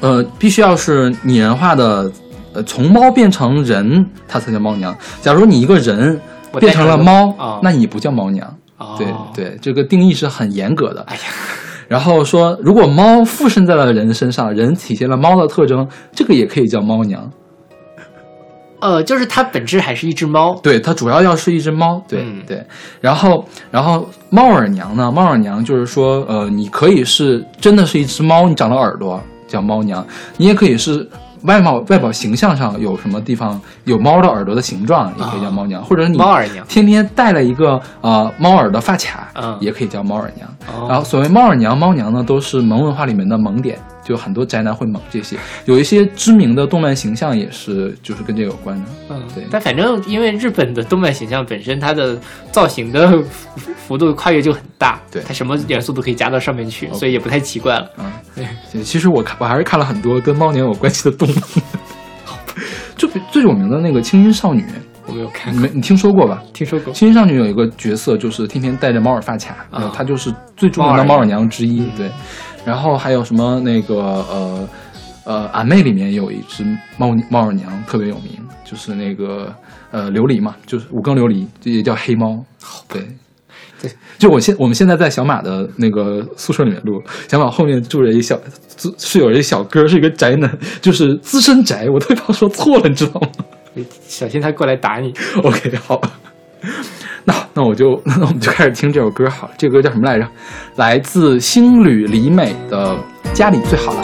[SPEAKER 2] 呃，必须要是拟人化的，呃，从猫变成人，它才叫猫娘。假如你一个人变成了猫，
[SPEAKER 1] 哦
[SPEAKER 2] 那你不叫猫娘。
[SPEAKER 1] 哦
[SPEAKER 2] 对，对，这个定义是很严格的。
[SPEAKER 1] 哎呀，
[SPEAKER 2] 然后说，如果猫附身在了人身上，人体现了猫的特征，这个也可以叫猫娘。
[SPEAKER 1] 呃，就是它本质还是一只猫。
[SPEAKER 2] 对，它主要要是一只猫，对、
[SPEAKER 1] 嗯
[SPEAKER 2] 对。然后，然后猫耳娘呢？猫耳娘就是说，呃，你可以是真的是一只猫，你长了耳朵叫猫娘，你也可以是外貌外表形象上有什么地方有猫的耳朵的形状，也可以叫猫娘，或者你
[SPEAKER 1] 猫耳娘。
[SPEAKER 2] 天天戴了一个呃猫耳的发卡，
[SPEAKER 1] 嗯。
[SPEAKER 2] 也可以叫猫耳娘。
[SPEAKER 1] 哦。
[SPEAKER 2] 然后所谓猫耳娘、猫娘呢，都是萌文化里面的萌点，
[SPEAKER 3] 就很多宅男会猛这些，有一些知名的动漫形象也是就是跟这个有关的。
[SPEAKER 1] 嗯，
[SPEAKER 3] 对。
[SPEAKER 1] 但反正因为日本的动漫形象本身它的造型的幅幅度跨越就很大，
[SPEAKER 3] 对。
[SPEAKER 1] 它什么元素都可以加到上面去，所以也不太奇怪了。
[SPEAKER 3] 嗯，
[SPEAKER 1] 对，
[SPEAKER 3] 其其实我看我还是看了很多跟猫娘有关系的动漫，就比最有名的那个《青音少女》，
[SPEAKER 1] 我没有看
[SPEAKER 3] 你没你听说过吧？
[SPEAKER 1] 听说过《
[SPEAKER 3] 青音少女》有一个角色就是天天戴着猫耳发卡，
[SPEAKER 1] 啊。
[SPEAKER 3] 呃她就是最著名的猫耳娘。之一。对，然后还有什么那个呃呃，俺妹里面有一只猫猫耳娘特别有名，就是那个呃琉璃嘛，就是五更琉璃，这也叫黑猫。对。
[SPEAKER 1] 对，
[SPEAKER 3] 就我现我们现在在小马的那个宿舍里面录，小马后面住着一小住是有一小哥，是一个宅男，就是资深宅，我特别怕说错了，你知道吗？
[SPEAKER 1] 小心他过来打你。
[SPEAKER 3] OK，好，那那我就 那我们就开始听这首歌好了。这歌叫什么来着？来自星旅里美的《家里最好了》。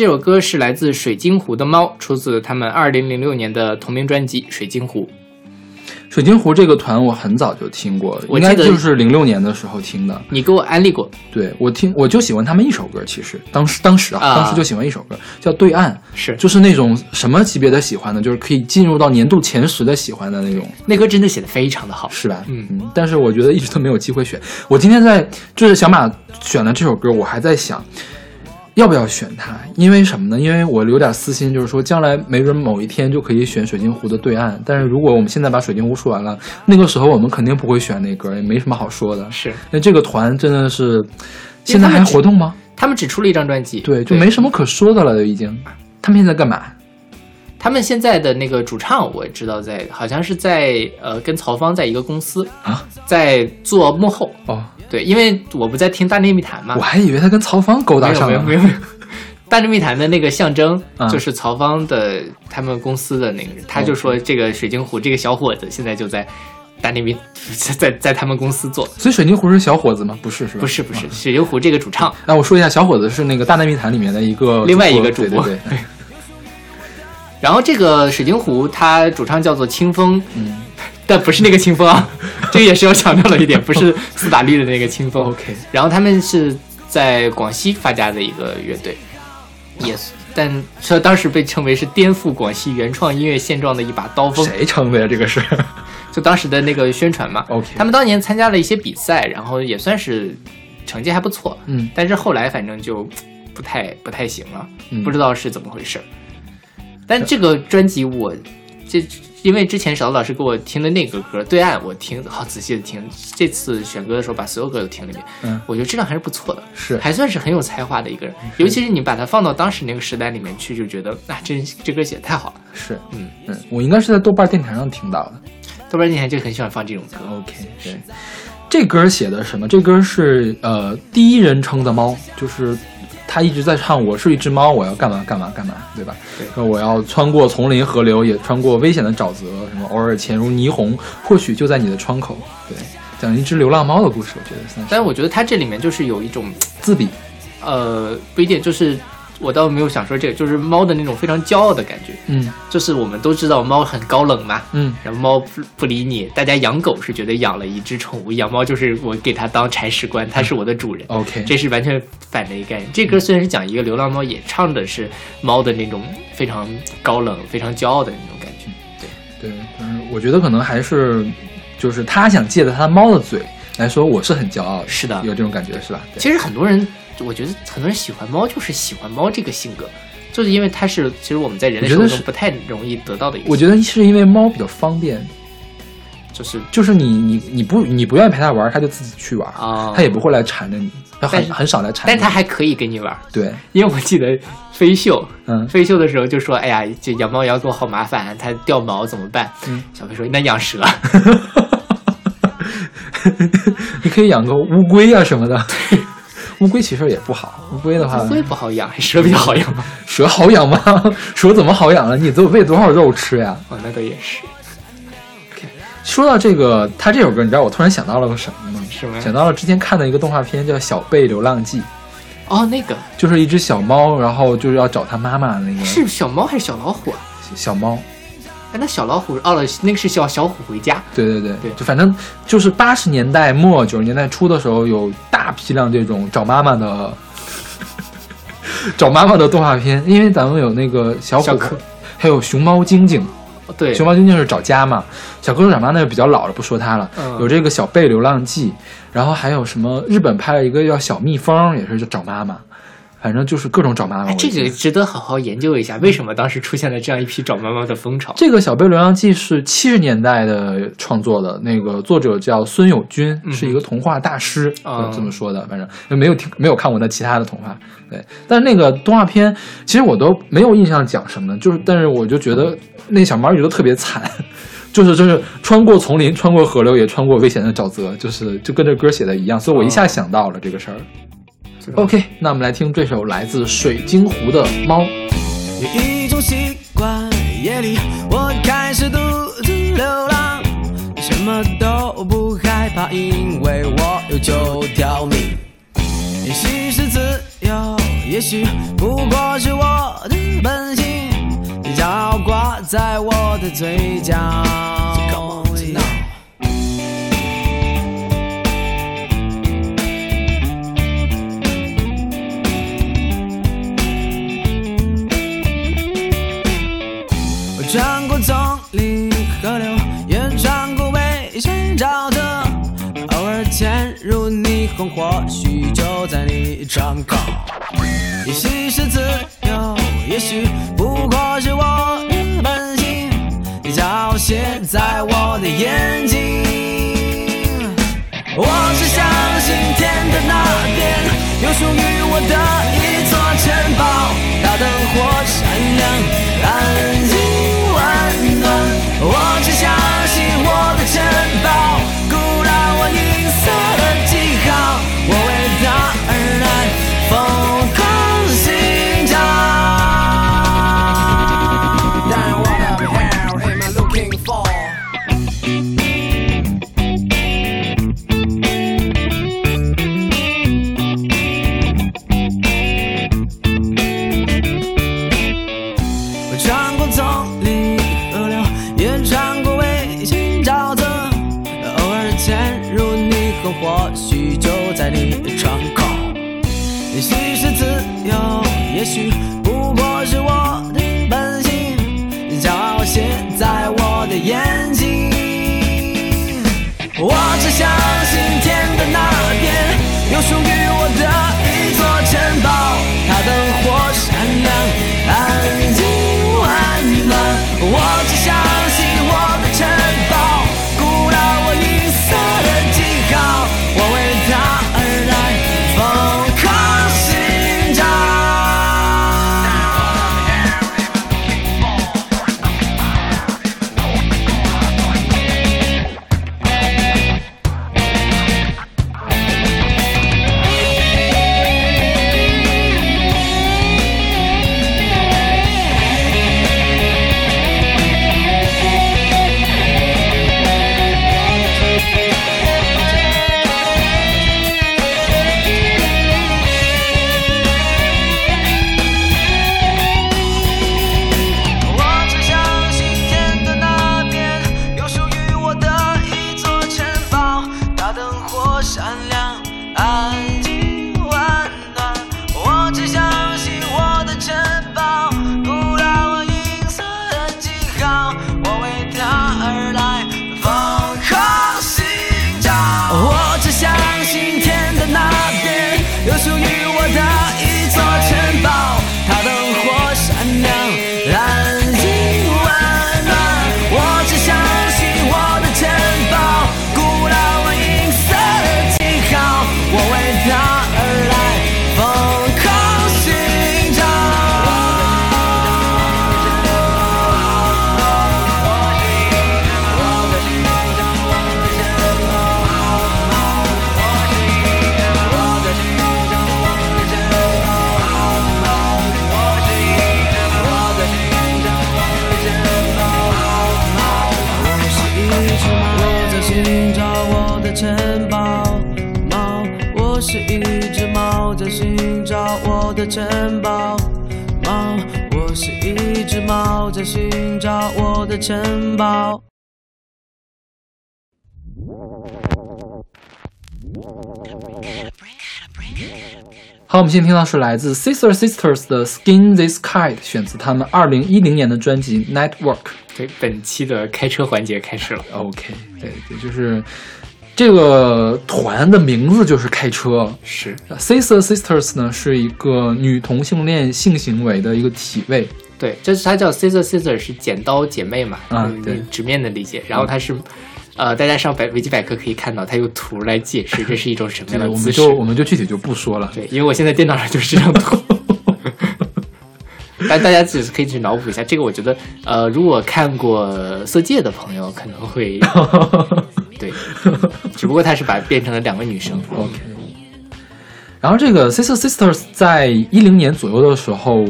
[SPEAKER 1] 这首歌是来自水晶湖的猫，出自他们二零零六年的同名专辑《水晶湖》。
[SPEAKER 3] 水晶湖这个团我很早就听过，
[SPEAKER 1] 我
[SPEAKER 3] 应该就是零六年的时候听的。
[SPEAKER 1] 你给我安利过，
[SPEAKER 3] 对我听我就喜欢他们一首歌，其实当时当时啊，
[SPEAKER 1] 啊
[SPEAKER 3] 当时就喜欢一首歌叫《对岸》，
[SPEAKER 1] 是
[SPEAKER 3] 就是那种什么级别的喜欢呢？就是可以进入到年度前十的喜欢的那种。
[SPEAKER 1] 那歌真的写的非常的好。
[SPEAKER 3] 是吧？
[SPEAKER 1] 嗯
[SPEAKER 3] 但是我觉得一直都没有机会选。我今天在就是小马选了这首歌，我还在想，
[SPEAKER 2] 要不要选它？因为什么呢？因为我有点私心，就是说将来没准某一天就可以选水晶湖的对岸。但是如果我们现在把水晶湖说完了，那个时候我们肯定不会选那歌，也没什么好说的。
[SPEAKER 1] 是
[SPEAKER 2] 那这个团真的是现在还活动吗？
[SPEAKER 1] 他们只出了一张专辑，
[SPEAKER 2] 对，就没什么可说的了，已经。他们现在干嘛？
[SPEAKER 1] 他们现在的那个主唱我知道在，好像是在呃跟曹芳在一个公司
[SPEAKER 2] 啊，
[SPEAKER 1] 在做幕后。
[SPEAKER 2] 哦，
[SPEAKER 1] 对，因为我不在听《大内密谈》嘛。
[SPEAKER 2] 我，还以为他跟曹芳勾搭上了。
[SPEAKER 1] 没有没有没有。大内密谈的那个象征
[SPEAKER 2] 啊
[SPEAKER 1] 就是曹芳的他们公司的那个人，他就说这个水晶湖这个小伙子现在就在大内密 在在他们公司做，
[SPEAKER 2] 所以水晶湖是小伙子吗？不是，是吧？
[SPEAKER 1] 不是不是水晶湖这个主唱，
[SPEAKER 2] 那我说一下，小伙子是那个《大内密谈》里面的一个
[SPEAKER 1] 另外一个主播。
[SPEAKER 2] 对对对，
[SPEAKER 1] 然后这个水晶湖他主唱叫做清风，
[SPEAKER 2] 嗯
[SPEAKER 1] 但不是那个清风啊，这个也是要强调了一点，不是苏打绿的那个清风。
[SPEAKER 2] ，OK，
[SPEAKER 1] 然后他们是在广西发家的一个乐队，也是，但说当时被称为是颠覆广西原创音乐现状的一把刀锋，
[SPEAKER 2] 谁称的呀？这个是
[SPEAKER 1] 就当时的那个宣传嘛。
[SPEAKER 2] OK
[SPEAKER 1] 他们当年参加了一些比赛，然后也算是成绩还不错，
[SPEAKER 2] 嗯
[SPEAKER 1] 但是后来反正就不太不太行了，
[SPEAKER 2] 嗯
[SPEAKER 1] 不知道是怎么回事。但这个专辑我这因为之前小老师给我听的那个歌《对岸》，我听好仔细的听，这次选歌的时候把所有歌都听了一遍，
[SPEAKER 2] 嗯
[SPEAKER 1] 我觉得质量还是不错的，
[SPEAKER 2] 是
[SPEAKER 1] 还算是很有才华的一个人。尤其是你把它放到当时那个时代里面去，就觉得啊，这这歌写的太好了。
[SPEAKER 2] 是，
[SPEAKER 1] 嗯
[SPEAKER 2] 嗯，我应该是在豆瓣电台上听到的。
[SPEAKER 1] 豆瓣电台就很喜欢放这种歌
[SPEAKER 2] ，OK，对，这歌写的什么？这歌是呃第一人称的猫，就是他一直在唱“我是一只猫，我要干嘛干嘛干嘛”，对吧？
[SPEAKER 1] 对
[SPEAKER 2] 说我要穿过丛林河流，也穿过危险的沼泽，什么偶尔潜入霓虹，或许就在你的窗口。对，讲一只流浪猫的故事，我觉得算是
[SPEAKER 1] 但是我觉得他这里面就是有一种
[SPEAKER 2] 自比。
[SPEAKER 1] 呃，不一定，就是我倒没有想说这个，就是猫的那种非常骄傲的感觉。
[SPEAKER 2] 嗯
[SPEAKER 1] 就是我们都知道猫很高冷嘛，
[SPEAKER 2] 嗯，
[SPEAKER 1] 然后猫不不理你。大家养狗是觉得养了一只宠物，养猫就是我给它当铲屎官，它是我的主人。
[SPEAKER 2] OK，
[SPEAKER 1] 这是完全反的一个概念。这歌虽然是讲一个流浪猫，也唱的是猫的那种非常高冷、非常骄傲的那种感觉。
[SPEAKER 2] 对对，嗯，我觉得可能还是就是他想借着他猫的嘴来说，我是很骄傲的，
[SPEAKER 1] 是的
[SPEAKER 2] 有这种感觉是吧？对
[SPEAKER 1] 其实很多人，我觉得很多人喜欢猫，就是喜欢猫这个性格，就是因为它是其实我们在人类生活中不太容易得到的一个。
[SPEAKER 2] 我觉得是因为猫比较方便，
[SPEAKER 1] 就是
[SPEAKER 2] 就是你你你不你不愿意陪它玩，它就自己去玩，
[SPEAKER 1] 啊，
[SPEAKER 2] 它也不会来缠着你，它很很少来缠着
[SPEAKER 1] 但。它还可以跟你玩，
[SPEAKER 2] 对，
[SPEAKER 1] 因为我记得飞秀，
[SPEAKER 2] 嗯，
[SPEAKER 1] 飞秀的时候就说：“哎呀，这养猫养狗好麻烦，它掉毛怎么办？”
[SPEAKER 2] 嗯
[SPEAKER 1] 小飞说：“那养蛇。
[SPEAKER 2] 你可以养个乌龟啊什么的。乌龟其实也不好，乌龟的话
[SPEAKER 1] 乌，龟不好养，蛇比较好养吗？
[SPEAKER 2] 蛇好养吗？蛇怎么好养了？你都喂多少肉吃呀？
[SPEAKER 1] 哦，那倒也是，
[SPEAKER 2] 说到这个，他这首歌，你知道我突然想到了个什么吗？
[SPEAKER 1] 什么？
[SPEAKER 2] 想到了之前看的一个动画片，叫《小贝流浪记》，
[SPEAKER 1] 哦，那个
[SPEAKER 2] 就是一只小猫，然后就是要找它妈妈那个
[SPEAKER 1] 是小猫还是小老虎啊？
[SPEAKER 2] 小猫。
[SPEAKER 1] 哎，那小老虎哦了，那个是叫小虎回家。
[SPEAKER 2] 对对对
[SPEAKER 1] 对
[SPEAKER 2] 就反正就是八十年代末九十年代初的时候，有大批量这种找妈妈的 找妈妈的动画片，因为咱们有那个小虎
[SPEAKER 1] 小，
[SPEAKER 2] 还有熊猫晶晶，
[SPEAKER 1] 哦对，
[SPEAKER 2] 熊猫晶晶是找家嘛，小蝌蚪找妈那就比较老了，不说它了。
[SPEAKER 1] 嗯
[SPEAKER 2] 有这个小贝流浪记，然后还有什么日本拍了一个叫小蜜蜂，也是找妈妈，反正就是各种找妈妈。
[SPEAKER 1] 哎，这个值得好好研究一下，为什么当时出现了这样一批找妈妈的风潮？
[SPEAKER 2] 这个《小贝流浪记》是七十年代的创作的，那个作者叫孙友军，
[SPEAKER 1] 嗯
[SPEAKER 2] 是一个童话大师，
[SPEAKER 1] 哦
[SPEAKER 2] 这么说的。反正没有听没有看过他其他的童话，对。但是那个动画片，其实我都没有印象讲什么，就是但是我就觉得那小猫一直都特别惨。就是就是穿过丛林，穿过河流，也穿过危险的沼泽，就是就跟这歌写的一样，所以我一下想到了这个事儿。OK，那我们来听这首来自水晶湖的《猫》。
[SPEAKER 4] 有一种习惯，夜里我开始独自流浪，什么都不害怕，因为我有九条命。也许是自由，也许不过是我的本性，骄傲挂在我的嘴角。或许就在你窗口。也许是自由，也许不过是我的本性，凋谢在我的眼睛。我只相信天的那边有属于我的一座城堡，它灯火闪亮，安静温暖。我找我的城堡。猫，我是一只猫，在寻找我的城堡。
[SPEAKER 2] 好，我们现在听到是来自 Sister Sisters 的《Skin This Kite》，选自他们二零一零年的专辑《Network》。
[SPEAKER 1] 对，本期的开车环节开始了。
[SPEAKER 2] OK，对对，就是这个团的名字就是开车。
[SPEAKER 1] 是
[SPEAKER 2] Sister Sisters 呢是一个女同性恋性行为的一个体位，
[SPEAKER 1] 对，就是它叫 Sister Sister 是剪刀姐妹嘛？嗯
[SPEAKER 2] 啊对
[SPEAKER 1] 直面的理解。然后它是，呃，大家上百维基百科可以看到，它有图来解释 这是一种什么样的姿势。
[SPEAKER 2] 们就我们就具体就不说了。
[SPEAKER 1] 对，因为我现在电脑上就是这张图。但大家只是可以去脑补一下，这个我觉得，呃，如果看过《色戒》的朋友可能会 对，只不过他是把变成了两个女生。
[SPEAKER 2] OK。然后这个 Sister Sisters 在一零年左右的时候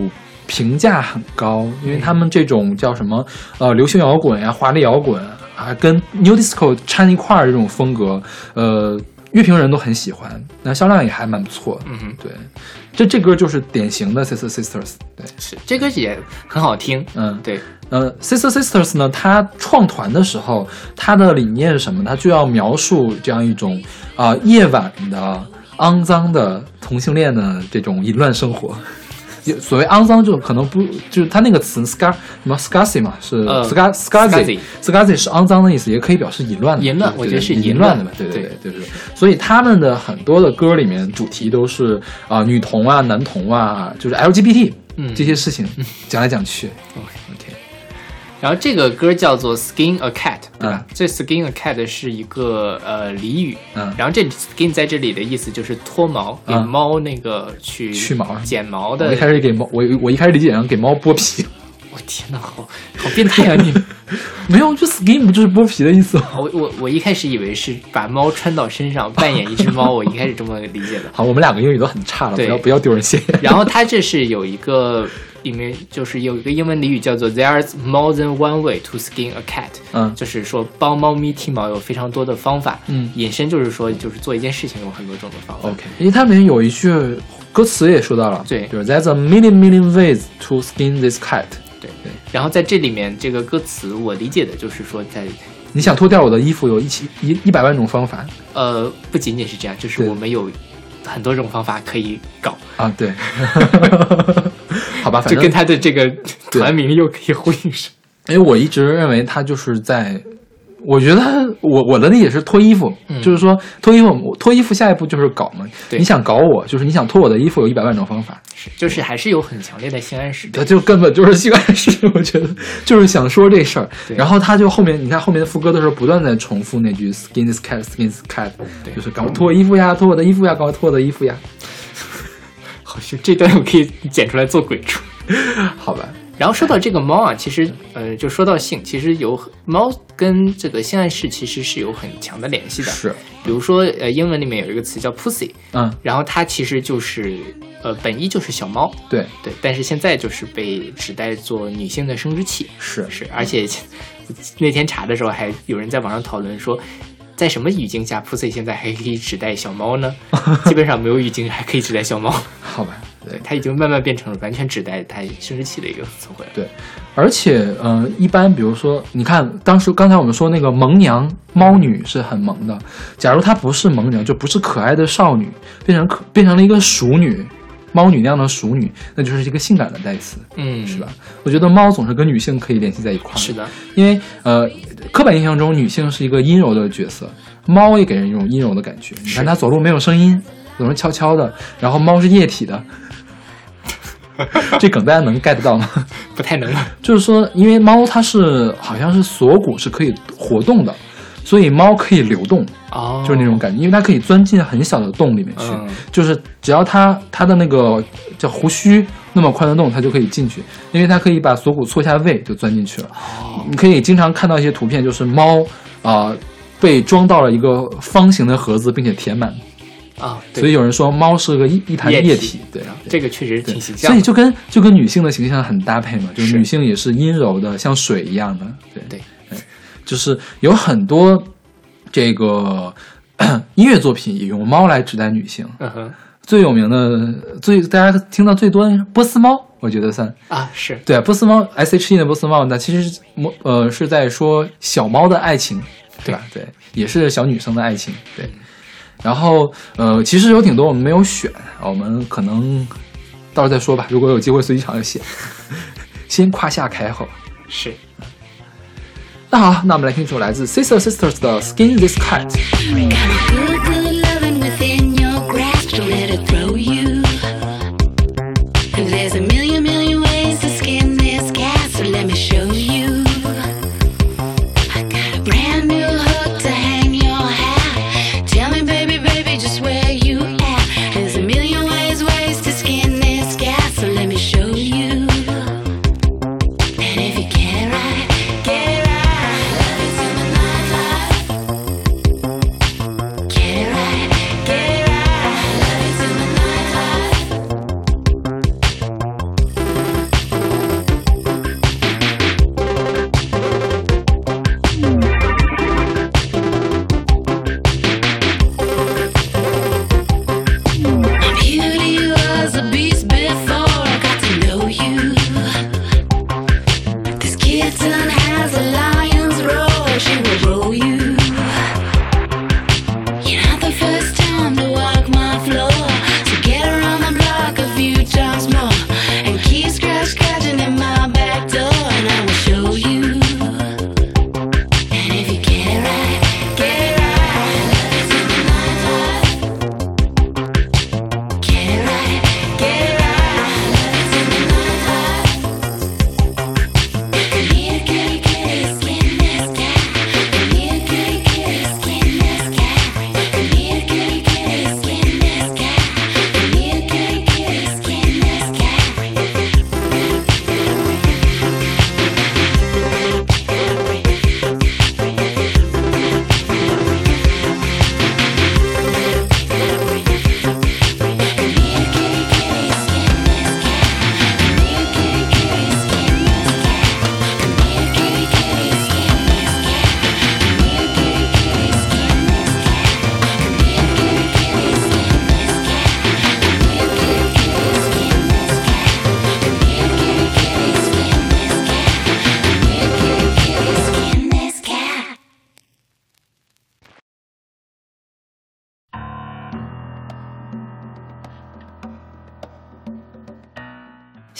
[SPEAKER 2] 评价很高，因为他们这种叫什么呃流行摇滚呀、华丽摇滚啊，跟 New Disco 掺一块儿这种风格，呃，乐评人都很喜欢，那销量也还蛮不错。
[SPEAKER 1] 嗯哼，
[SPEAKER 2] 对，这这歌就是典型的 Sister Sisters。对，
[SPEAKER 1] 是这歌也很好听。
[SPEAKER 2] 嗯，
[SPEAKER 1] 对，
[SPEAKER 2] 呃，Sister Sisters 呢，它创团的时候，它的理念是什么？它就要描述这样一种啊、夜晚的肮脏的同性恋的这种淫乱生活。有所谓肮脏，就可能不就是它那个词 scar 什么 scarcy 嘛，是
[SPEAKER 1] 呃
[SPEAKER 2] scar scarcy
[SPEAKER 1] scarcy
[SPEAKER 2] scarcy 是肮脏的意思，也可以表示淫乱的。
[SPEAKER 1] 淫乱我觉得是
[SPEAKER 2] 淫
[SPEAKER 1] 淫乱
[SPEAKER 2] 的嘛，对对
[SPEAKER 1] 对
[SPEAKER 2] 对对对。所以他们的很多的歌里面主题都是啊、女同啊、男同啊，就是 LGBT
[SPEAKER 1] 嗯
[SPEAKER 2] 这些事情讲来讲去。
[SPEAKER 1] 然后这个歌叫做 Skin a Cat，对吧？
[SPEAKER 2] 嗯
[SPEAKER 1] 这 Skin a Cat 是一个呃俚语，
[SPEAKER 2] 嗯
[SPEAKER 1] 然后这里 skin 在这里的意思就是脱毛，给
[SPEAKER 2] 嗯
[SPEAKER 1] 猫那个去
[SPEAKER 2] 去毛
[SPEAKER 1] 剪毛的
[SPEAKER 2] 我一。开始给猫，我我一开始理解成给猫剥皮，
[SPEAKER 1] 我天呐，好好变态啊你！
[SPEAKER 2] 没有，就 skin 不就是剥皮的意思吗？
[SPEAKER 1] 我我我一开始以为是把猫穿到身上扮演一只猫，我一开始这么理解的。
[SPEAKER 2] 好，我们两个英语都很差了，不
[SPEAKER 1] 对
[SPEAKER 2] 要不要丢人现眼。
[SPEAKER 1] 然后它这是有一个里面就是有一个英文俚语叫做 "There's more than one way to skin a cat"，
[SPEAKER 2] 嗯。
[SPEAKER 1] 就是说帮猫咪剃毛有非常多的方法。
[SPEAKER 2] 嗯。
[SPEAKER 1] 引申就是说就是做一件事情有很多种的方法。
[SPEAKER 2] OK，因为它里面有一句歌词也说到了，
[SPEAKER 1] 对。
[SPEAKER 2] 就是 There's a million million ways to skin this cat。
[SPEAKER 1] 对。对。然后在这里面这个歌词我理解的就是说在
[SPEAKER 2] 你想脱掉我的衣服，有一起一一百万种方法。
[SPEAKER 1] 呃不仅仅是这样，就是我们有很多种方法可以搞，
[SPEAKER 2] 啊，对，好吧，反正
[SPEAKER 1] 就跟他的这个 团名又可以呼应上。
[SPEAKER 2] 因为我一直认为他就是在，我觉得我我的理解是脱衣服，
[SPEAKER 1] 嗯
[SPEAKER 2] 就是说脱衣服，脱衣服下一步就是搞嘛。你想搞我，就是你想脱我的衣服，有一百万种方法，
[SPEAKER 1] 是，就是还是有很强烈的性暗示的。
[SPEAKER 2] 他就根本就是性暗示，我觉得就是想说这事儿。然后他就后面，你看后面的副歌的时候，不断在重复那句 “skin cat, skin cat”，就是搞脱我衣服呀，脱我的衣服呀，搞脱我的衣服呀。
[SPEAKER 1] 好像这段我可以剪出来做鬼畜。
[SPEAKER 2] 好吧，
[SPEAKER 1] 然后说到这个猫啊，其实呃，就说到性，其实有猫跟这个性暗示其实是有很强的联系的。
[SPEAKER 2] 是，
[SPEAKER 1] 比如说呃，英文里面有一个词叫 pussy，
[SPEAKER 2] 嗯，
[SPEAKER 1] 然后它其实就是呃本意就是小猫，
[SPEAKER 2] 对，
[SPEAKER 1] 对，但是现在就是被指代做女性的生殖器，
[SPEAKER 2] 是
[SPEAKER 1] 是，而且那天查的时候还有人在网上讨论说。在什么语境下，pussy 现在还可以指代小猫呢？基本上没有语境还可以指代小猫，
[SPEAKER 2] 好吧，
[SPEAKER 1] 对，它已经慢慢变成了完全指代它生殖器的一个词汇。
[SPEAKER 2] 对，而且，呃，一般比如说，你看，当时刚才我们说那个萌娘猫女是很萌的，假如她不是萌娘，就不是可爱的少女，变成可变成了一个熟女，猫女那样的熟女，那就是一个性感的代词，
[SPEAKER 1] 嗯，
[SPEAKER 2] 是吧？？我觉得猫总是跟女性可以联系在一块儿，
[SPEAKER 1] 是的，
[SPEAKER 2] 因为呃，刻板印象中女性是一个阴柔的角色，猫也给人一种阴柔的感觉。你看它走路没有声音，总是悄悄的，然后猫是液体的，这梗大家能 get 到吗？
[SPEAKER 1] 不太能。
[SPEAKER 2] 就是说，因为猫它是好像是锁骨是可以活动的，所以猫可以流动，
[SPEAKER 1] 哦，
[SPEAKER 2] 就是那种感觉，因为它可以钻进很小的洞里面去，
[SPEAKER 1] 嗯。
[SPEAKER 2] 就是只要它它的那个叫胡须那么宽的洞，它就可以进去，因为它可以把锁骨错下位就钻进去了。
[SPEAKER 1] 哦，
[SPEAKER 2] 你可以经常看到一些图片，就是猫啊、被装到了一个方形的盒子，并且填满，
[SPEAKER 1] 啊，对。
[SPEAKER 2] 所以有人说猫是个一一滩
[SPEAKER 1] 液体
[SPEAKER 2] 液体，对。
[SPEAKER 1] 这个确实
[SPEAKER 2] 对
[SPEAKER 1] 挺形象。
[SPEAKER 2] 所以就跟就跟女性的形象很搭配嘛，就是
[SPEAKER 1] 是。
[SPEAKER 2] 女性也是阴柔的，像水一样的，对。
[SPEAKER 1] 对
[SPEAKER 2] 就是有很多这个 音乐作品也用猫来指代女性，
[SPEAKER 1] 嗯哼，
[SPEAKER 2] 最有名的最大家听到最多的是波斯猫，我觉得算
[SPEAKER 1] 啊，是
[SPEAKER 2] 对啊，波斯猫 S H E 的波斯猫，那其实猫呃是在说小猫的爱情，对吧？对，也是小女生的爱情，对。然后呃，其实有挺多我们没有选，我们可能到时候再说吧。如果有机会随机场就写，先夸下海口。
[SPEAKER 1] 是。
[SPEAKER 2] 那好，那我们来听一首来自 Sister Sisters 的《Skin This Cat》。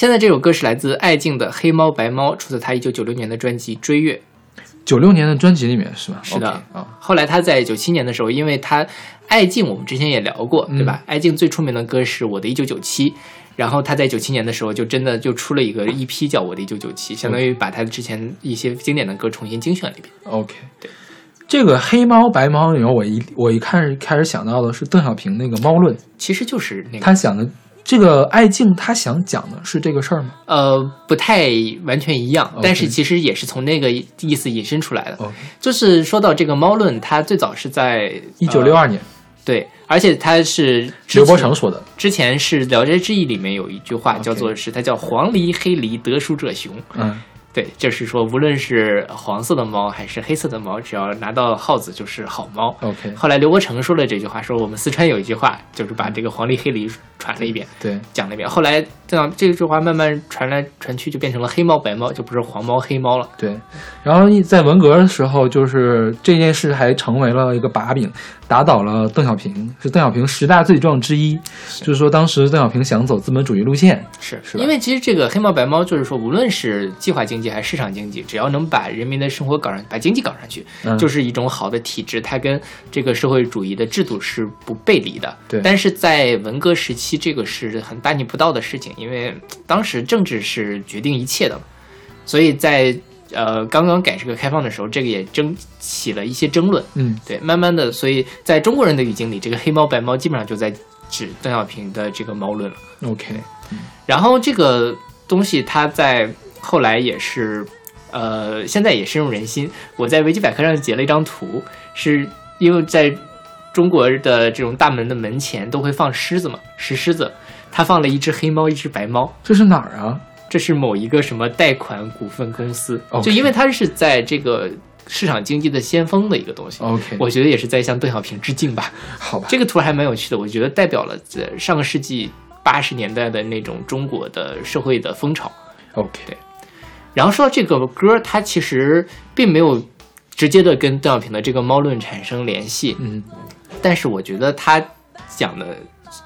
[SPEAKER 1] 现在这首歌是来自艾静的《黑猫白猫》，出自他一九九六年的专辑《追月》。
[SPEAKER 2] 九六年的专辑里面是吧？
[SPEAKER 1] 是的
[SPEAKER 2] 啊，
[SPEAKER 1] 后来他在九七年的时候，因为他艾静，我们之前也聊过，对
[SPEAKER 2] 嗯
[SPEAKER 1] 吧？爱静最出名的歌是我的一九九七，然后他在九七年的时候就真的就出了一个一批叫我的一九九七，相当于把他之前一些经典的歌重新精选了一遍。
[SPEAKER 2] OK，对。这个黑猫白猫里面，我一我一开始开始想到的是邓小平那个《猫论》，
[SPEAKER 1] 其实就是那个
[SPEAKER 2] 他想的这个爱静，他想讲的是这个事儿吗
[SPEAKER 1] 呃不太完全一样但是其实也是从那个意思引申出来的。就是说到这个猫论，它最早是在
[SPEAKER 2] 一九六二年，
[SPEAKER 1] 对，而且它是之
[SPEAKER 2] 刘伯承说的。
[SPEAKER 1] 之前是《聊斋志异》里面有一句话叫做是它叫黄鹂黑鹂得书者雄。
[SPEAKER 2] 嗯
[SPEAKER 1] 对，就是说无论是黄色的猫还是黑色的猫，只要拿到耗子就是好猫。
[SPEAKER 2] ，OK，
[SPEAKER 1] 后来刘伯承说了这句话，说我们四川有一句话，就是把这个黄鹂黑鹂传了一遍，
[SPEAKER 2] 对，
[SPEAKER 1] 讲了一遍。后来这样这句话慢慢传来传去，就变成了黑猫白猫，就不是黄猫黑猫了。
[SPEAKER 2] 对，然后一在文革的时候，就是这件事还成为了一个把柄，打倒了邓小平，是邓小平十大罪状之一。就是说，当时邓小平想走资本主义路线，
[SPEAKER 1] 是
[SPEAKER 2] 是
[SPEAKER 1] 因为其实这个黑猫白猫就是说，无论是计划经济还是市场经济，只要能把人民的生活搞上，把经济搞上去，
[SPEAKER 2] 嗯
[SPEAKER 1] 就是一种好的体制，它跟这个社会主义的制度是不背离的。
[SPEAKER 2] 对
[SPEAKER 1] 但是在文革时期，这个是很大逆不道的事情，因为当时政治是决定一切的，所以在呃刚刚改革开放的时候，这个也争起了一些争论。
[SPEAKER 2] 嗯，
[SPEAKER 1] 对，慢慢的，所以在中国人的语境里，这个黑猫白猫基本上就在指邓小平的这个猫论了。
[SPEAKER 2] OK，
[SPEAKER 1] 然后这个东西它在后来也是，呃，现在也深入人心。我在维基百科上截了一张图，是因为在中国的这种大门的门前都会放狮子嘛，石狮子，他放了一只黑猫，一只白猫。
[SPEAKER 2] 这是哪儿啊？
[SPEAKER 1] 这是某一个什么贷款股份公司就因为它是在这个市场经济的先锋的一个东西。
[SPEAKER 2] OK，
[SPEAKER 1] 我觉得也是在向邓小平致敬吧。
[SPEAKER 2] 好吧，
[SPEAKER 1] 这个图还蛮有趣的，我觉得代表了在上个世纪八十年代的那种中国的社会的风潮。
[SPEAKER 2] OK，
[SPEAKER 1] 然后说到这个歌，它其实并没有直接的跟邓小平的这个猫论产生联系，
[SPEAKER 2] 嗯
[SPEAKER 1] 但是我觉得他讲的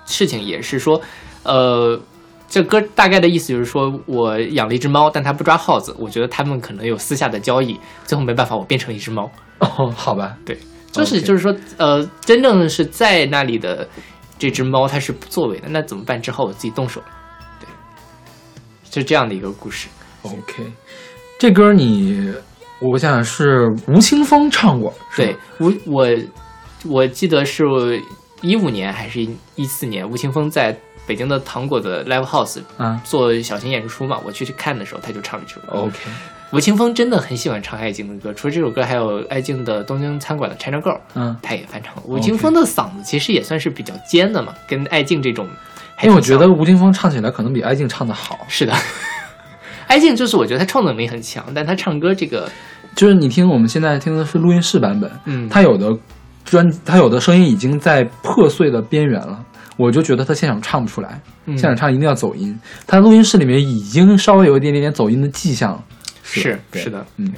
[SPEAKER 1] 事情也是说，呃，这歌大概的意思就是说我养了一只猫，但它不抓耗子，我觉得他们可能有私下的交易，最后没办法，我变成了一只猫。
[SPEAKER 2] 哦，好吧，
[SPEAKER 1] 对，就是就是说，呃，真正是在那里的这只猫，它是不作为的，那怎么办？之后我自己动手，对，是这样的一个故事。
[SPEAKER 2] OK，这歌你，我想想是吴青峰唱过，是
[SPEAKER 1] 对
[SPEAKER 2] 吗，
[SPEAKER 1] 吴我我记得是一五年还是一四年，吴青峰在北京的糖果的 Live House
[SPEAKER 2] 啊
[SPEAKER 1] 做小型演出嘛，我去去看的时候，他就唱了这首歌。
[SPEAKER 2] ，OK，
[SPEAKER 1] 吴青峰真的很喜欢唱爱静的歌，除了这首歌，还有爱静的东京餐馆的 China Girl，
[SPEAKER 2] 嗯，
[SPEAKER 1] 他也翻唱了。吴青峰的嗓子其实也算是比较尖的嘛，跟爱静这种
[SPEAKER 2] 因为我觉得吴青峰唱起来可能比艾静唱的好，
[SPEAKER 1] 是的。爱静就是我觉得他创作能力很强，但他唱歌这个，
[SPEAKER 2] 就是你听我们现在听的是录音室版本，
[SPEAKER 1] 嗯，
[SPEAKER 2] 他有的专，他有的声音已经在破碎的边缘了。我就觉得他现场唱不出来，
[SPEAKER 1] 嗯
[SPEAKER 2] 现场唱一定要走音。他录音室里面已经稍微有一点点点走音的迹象了。
[SPEAKER 1] 是是的，
[SPEAKER 2] 嗯。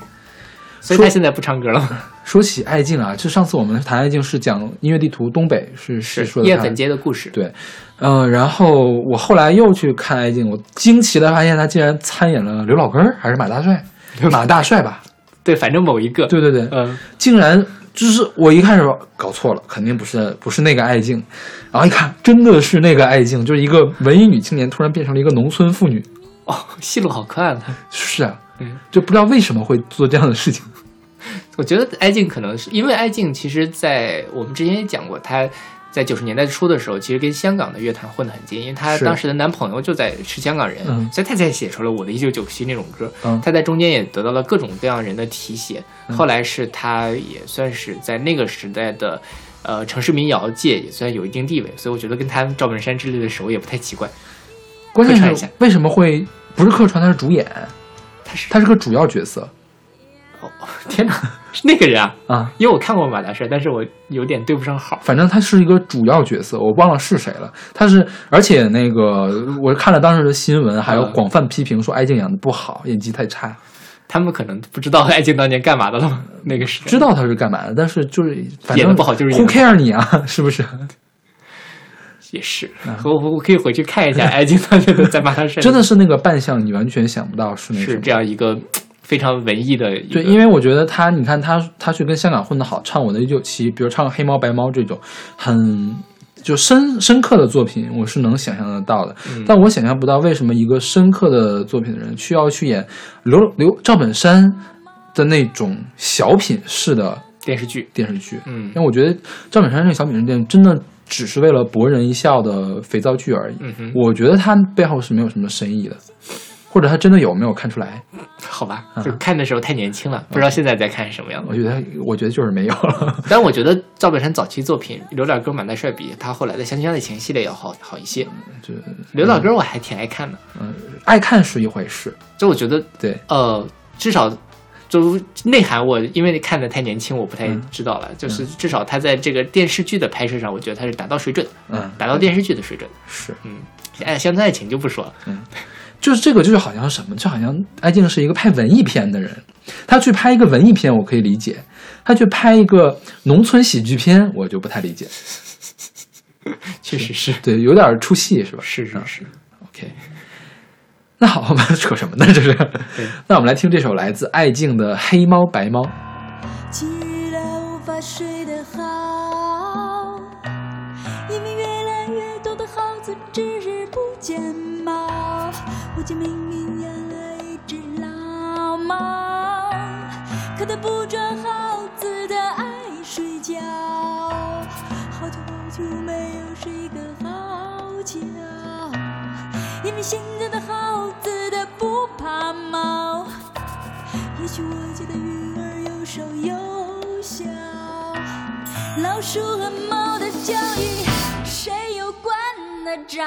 [SPEAKER 1] 所以他现在不唱歌了吗？
[SPEAKER 2] 说起爱静啊，就上次我们谈爱静是讲音乐地图东北，是是说的她
[SPEAKER 1] 叶粉街的故事，
[SPEAKER 2] 对，嗯、然后我后来又去看爱静，我惊奇的发现他竟然参演了刘老根儿还是马大帅，马大帅吧？
[SPEAKER 1] 对，反正某一个，
[SPEAKER 2] 对对对，
[SPEAKER 1] 嗯，
[SPEAKER 2] 竟然就是我一开始搞错了，肯定不是不是那个爱静，然后一看真的是那个爱静，就是一个文艺女青年突然变成了一个农村妇女，
[SPEAKER 1] 哦，戏路好快啊！
[SPEAKER 2] 是啊，
[SPEAKER 1] 嗯，
[SPEAKER 2] 就不知道为什么会做这样的事情。
[SPEAKER 1] 我觉得艾静可能是因为艾静，其实，在我们之前也讲过，她在九十年代初的时候，其实跟香港的乐坛混得很近，因为她当时的男朋友就在是香港人，
[SPEAKER 2] 嗯
[SPEAKER 1] 所以她才写出了《我的一九九七》那种歌。
[SPEAKER 2] 嗯
[SPEAKER 1] 她在中间也得到了各种各样人的提携，后来是她也算是在那个时代的。呃，城市民谣界也算有一定地位，所以我觉得跟他赵本山之类的熟也不太奇怪。
[SPEAKER 2] 关
[SPEAKER 1] 会唱一下
[SPEAKER 2] 键是为什么会不是客串，他是主演，
[SPEAKER 1] 他是
[SPEAKER 2] 他是个主要角色
[SPEAKER 1] 哦，天哪，是 那个人啊！
[SPEAKER 2] 啊。
[SPEAKER 1] 因为我看过马大帅，但是我有点对不上号。
[SPEAKER 2] 反正他是一个主要角色，我忘了是谁了。他是，而且那个我看了当时的新闻，还有
[SPEAKER 1] 嗯
[SPEAKER 2] 广泛批评说艾静演的不好，演技太差。
[SPEAKER 1] 他们可能不知道艾静当年干嘛的了？那个是
[SPEAKER 2] 知道他是干嘛的，但是就是反正
[SPEAKER 1] 演的不好就是
[SPEAKER 2] Who care 你啊，是不是？
[SPEAKER 1] 也是，我我我可以回去看一下艾静当年的在马拉山，
[SPEAKER 2] 真的是那个扮相，你完全想不到是那
[SPEAKER 1] 是这样一个非常文艺的
[SPEAKER 2] 对，因为我觉得他，你看他，他去跟香港混得好，唱《我的一九七》，比如唱《黑猫白猫》这种很就深深刻的作品，我是能想象得到的。
[SPEAKER 1] 嗯
[SPEAKER 2] 但我想象不到为什么一个深刻的作品的人需要去演刘刘赵本山的那种小品式的
[SPEAKER 1] 电视剧，
[SPEAKER 2] 电视剧。
[SPEAKER 1] 嗯
[SPEAKER 2] 因为我觉得赵本山这个小品式电真的只是为了博人一笑的肥皂剧而已。我觉得他背后是没有什么深意的，或者他真的有没有看出来？
[SPEAKER 1] 好吧，
[SPEAKER 2] 嗯
[SPEAKER 1] 就看的时候太年轻了，不知道现在在看什么样的。
[SPEAKER 2] 我觉得，我觉得就是没有了。
[SPEAKER 1] 但我觉得赵本山早期作品《刘老根满大帅》比他后来的《相亲相爱情》系列要好好一些。
[SPEAKER 2] 就
[SPEAKER 1] 刘老根我还挺爱看的，嗯
[SPEAKER 2] 爱看是一回事，
[SPEAKER 1] 就我觉得
[SPEAKER 2] 对，
[SPEAKER 1] 呃，至少就内涵我，因为看的太年轻，我不太
[SPEAKER 2] 嗯
[SPEAKER 1] 知道了。就是至少他在这个电视剧的拍摄上，我觉得他是达到水准，
[SPEAKER 2] 嗯，
[SPEAKER 1] 达到电视剧的水准。
[SPEAKER 2] 是，
[SPEAKER 1] 嗯，哎，相亲爱情就不说了。
[SPEAKER 2] 就是这个，就是好像什么，就好像艾静是一个拍文艺片的人，他去拍一个文艺片，我可以理解；他去拍一个农村喜剧片，我就不太理解。
[SPEAKER 1] 确实是，
[SPEAKER 2] 对，有点出戏，是吧？嗯
[SPEAKER 1] 是是是。
[SPEAKER 2] OK，那好，我们 扯什么呢？这是。那我们来听这首来自艾静的《黑猫白猫》。
[SPEAKER 5] 既然无法睡的不抓耗子的爱睡觉，好久好久没有睡个好觉。因为现在的耗子的不怕猫。也许我家的鱼儿又瘦又小，老鼠和猫的教育谁又管得着？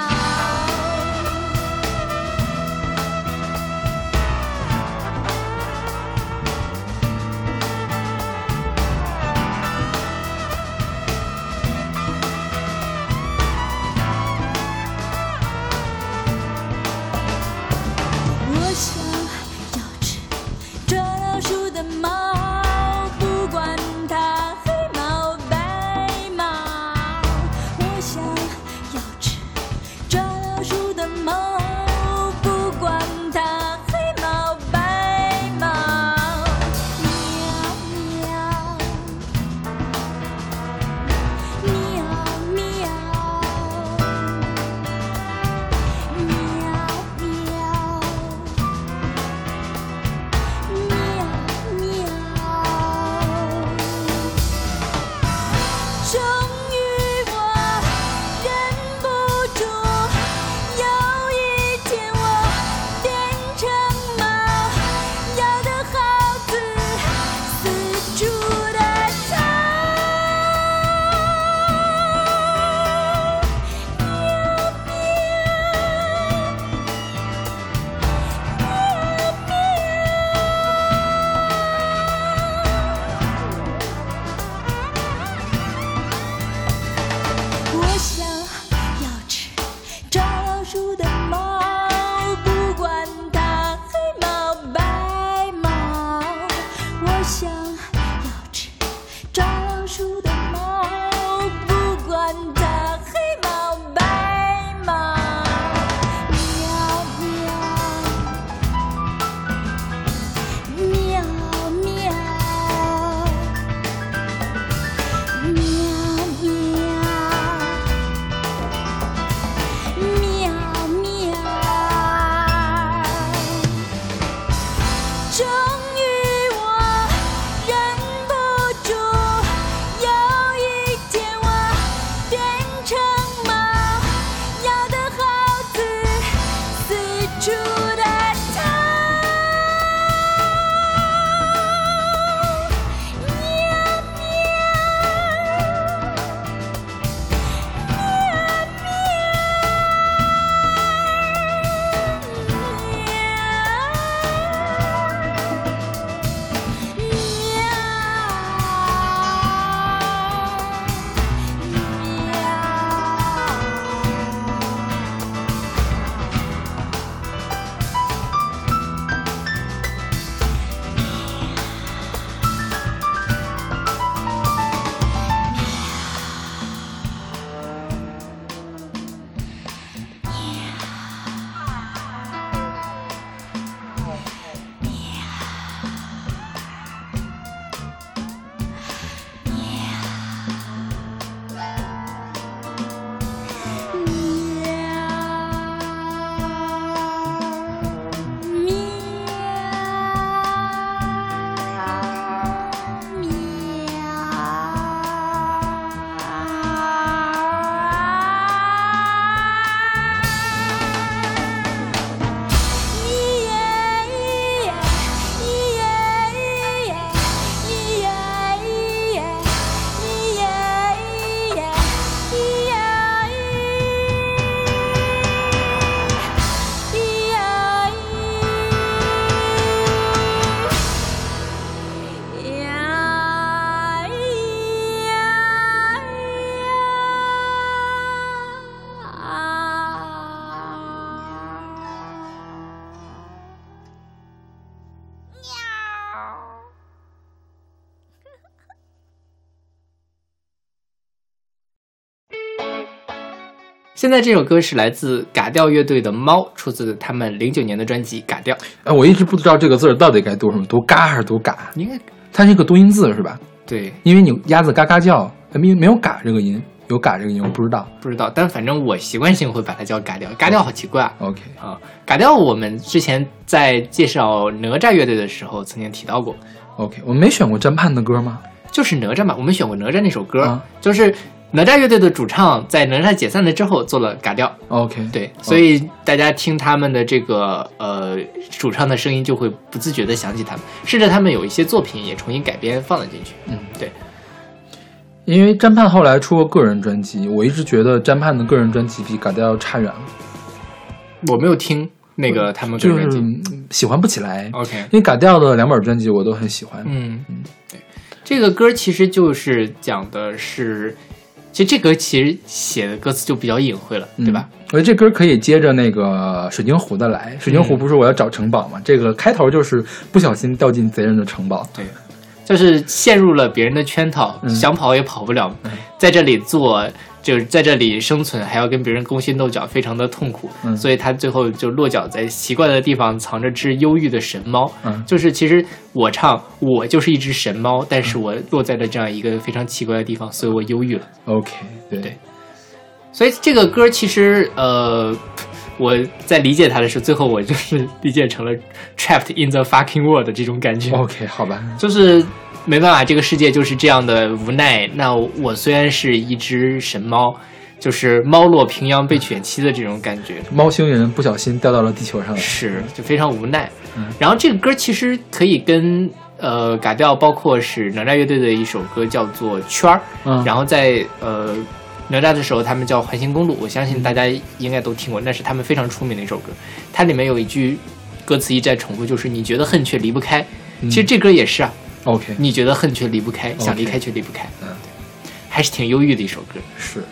[SPEAKER 1] 现在这首歌是来自嘎调乐队的《猫》，出自他们零九年的专辑《嘎调》。
[SPEAKER 2] 哎，我一直不知道这个字儿到底该读什么，读嘎还是读嘎？
[SPEAKER 1] 应该
[SPEAKER 2] 它是一个多音字是吧？
[SPEAKER 1] 对，
[SPEAKER 2] 因为你鸭子嘎嘎叫，没没有嘎这个音，有嘎这个音，我不知道。
[SPEAKER 1] 不知道，但反正我习惯性会把它叫嘎调。嘎调好奇怪啊
[SPEAKER 2] ！OK，
[SPEAKER 1] 啊，嘎调我们之前在介绍哪吒乐队的时候曾经提到过
[SPEAKER 2] ，OK，我们没选过詹盼的歌吗？
[SPEAKER 1] 就是哪吒嘛，我们选过哪吒那首歌，
[SPEAKER 2] 啊
[SPEAKER 1] 就是哪吒乐队的主唱在哪吒解散了之后做了嘎调
[SPEAKER 2] ，OK，
[SPEAKER 1] 对，所以大家听他们的这个呃主唱的声音，就会不自觉的想起他们，甚至他们有一些作品也重新改编放了进去。
[SPEAKER 2] 嗯，
[SPEAKER 1] 对，
[SPEAKER 2] 因为詹盼后来出过个人专辑，我一直觉得詹盼的个人专辑比嘎调要差远了，
[SPEAKER 1] 我没有听那个他们个
[SPEAKER 2] 就是
[SPEAKER 1] 人专辑。
[SPEAKER 2] 嗯喜欢不起来。
[SPEAKER 1] OK，
[SPEAKER 2] 因为嘎调的两本专辑我都很喜欢。
[SPEAKER 1] 嗯嗯，对，这个歌其实就是讲的是，其实这歌其实写的歌词就比较隐晦了，对吧？
[SPEAKER 2] 嗯？我觉得这歌可以接着那个水晶湖的来。水晶湖
[SPEAKER 1] 嗯
[SPEAKER 2] 不是我要找城堡吗？这个开头就是不小心掉进贼人的城堡。
[SPEAKER 1] 对，就是陷入了别人的圈套，
[SPEAKER 2] 嗯
[SPEAKER 1] 想跑也跑不了，
[SPEAKER 2] 嗯
[SPEAKER 1] 在这里做就是在这里生存，还要跟别人勾心斗角，非常的痛苦。
[SPEAKER 2] 嗯
[SPEAKER 1] 所以他最后就落脚在奇怪的地方，藏着只忧郁的神猫。
[SPEAKER 2] 嗯
[SPEAKER 1] 就是其实我唱我就是一只神猫，但是我落在了这样一个非常奇怪的地方，所以我忧郁了。
[SPEAKER 2] OK，对
[SPEAKER 1] 对所以这个歌其实呃。我在理解它的时候，最后我就是 理解成了 trapped in the fucking world 这种感觉。
[SPEAKER 2] OK，好吧。
[SPEAKER 1] 就是没办法，这个世界就是这样的无奈。那我虽然是一只神猫，就是猫落平阳被犬欺的这种感觉，
[SPEAKER 2] 猫星人不小心掉到了地球上来。
[SPEAKER 1] 是就非常无奈
[SPEAKER 2] 嗯。
[SPEAKER 1] 然后这个歌其实可以跟呃嘎调，包括是哪吒乐队的一首歌叫做《圈儿》，
[SPEAKER 2] 嗯，
[SPEAKER 1] 然后在呃哪吒的时候，他们叫《环形公路》，我相信大家应该都听过，那是他们非常出名的一首歌。它里面有一句歌词一再重复，就是“你觉得恨却离不开”。
[SPEAKER 2] 嗯
[SPEAKER 1] 其实这歌也是啊
[SPEAKER 2] ，OK
[SPEAKER 1] 你觉得恨却离不开，想离开却离不开，
[SPEAKER 2] 嗯
[SPEAKER 1] 对，还是挺忧郁的一首歌。
[SPEAKER 2] 是。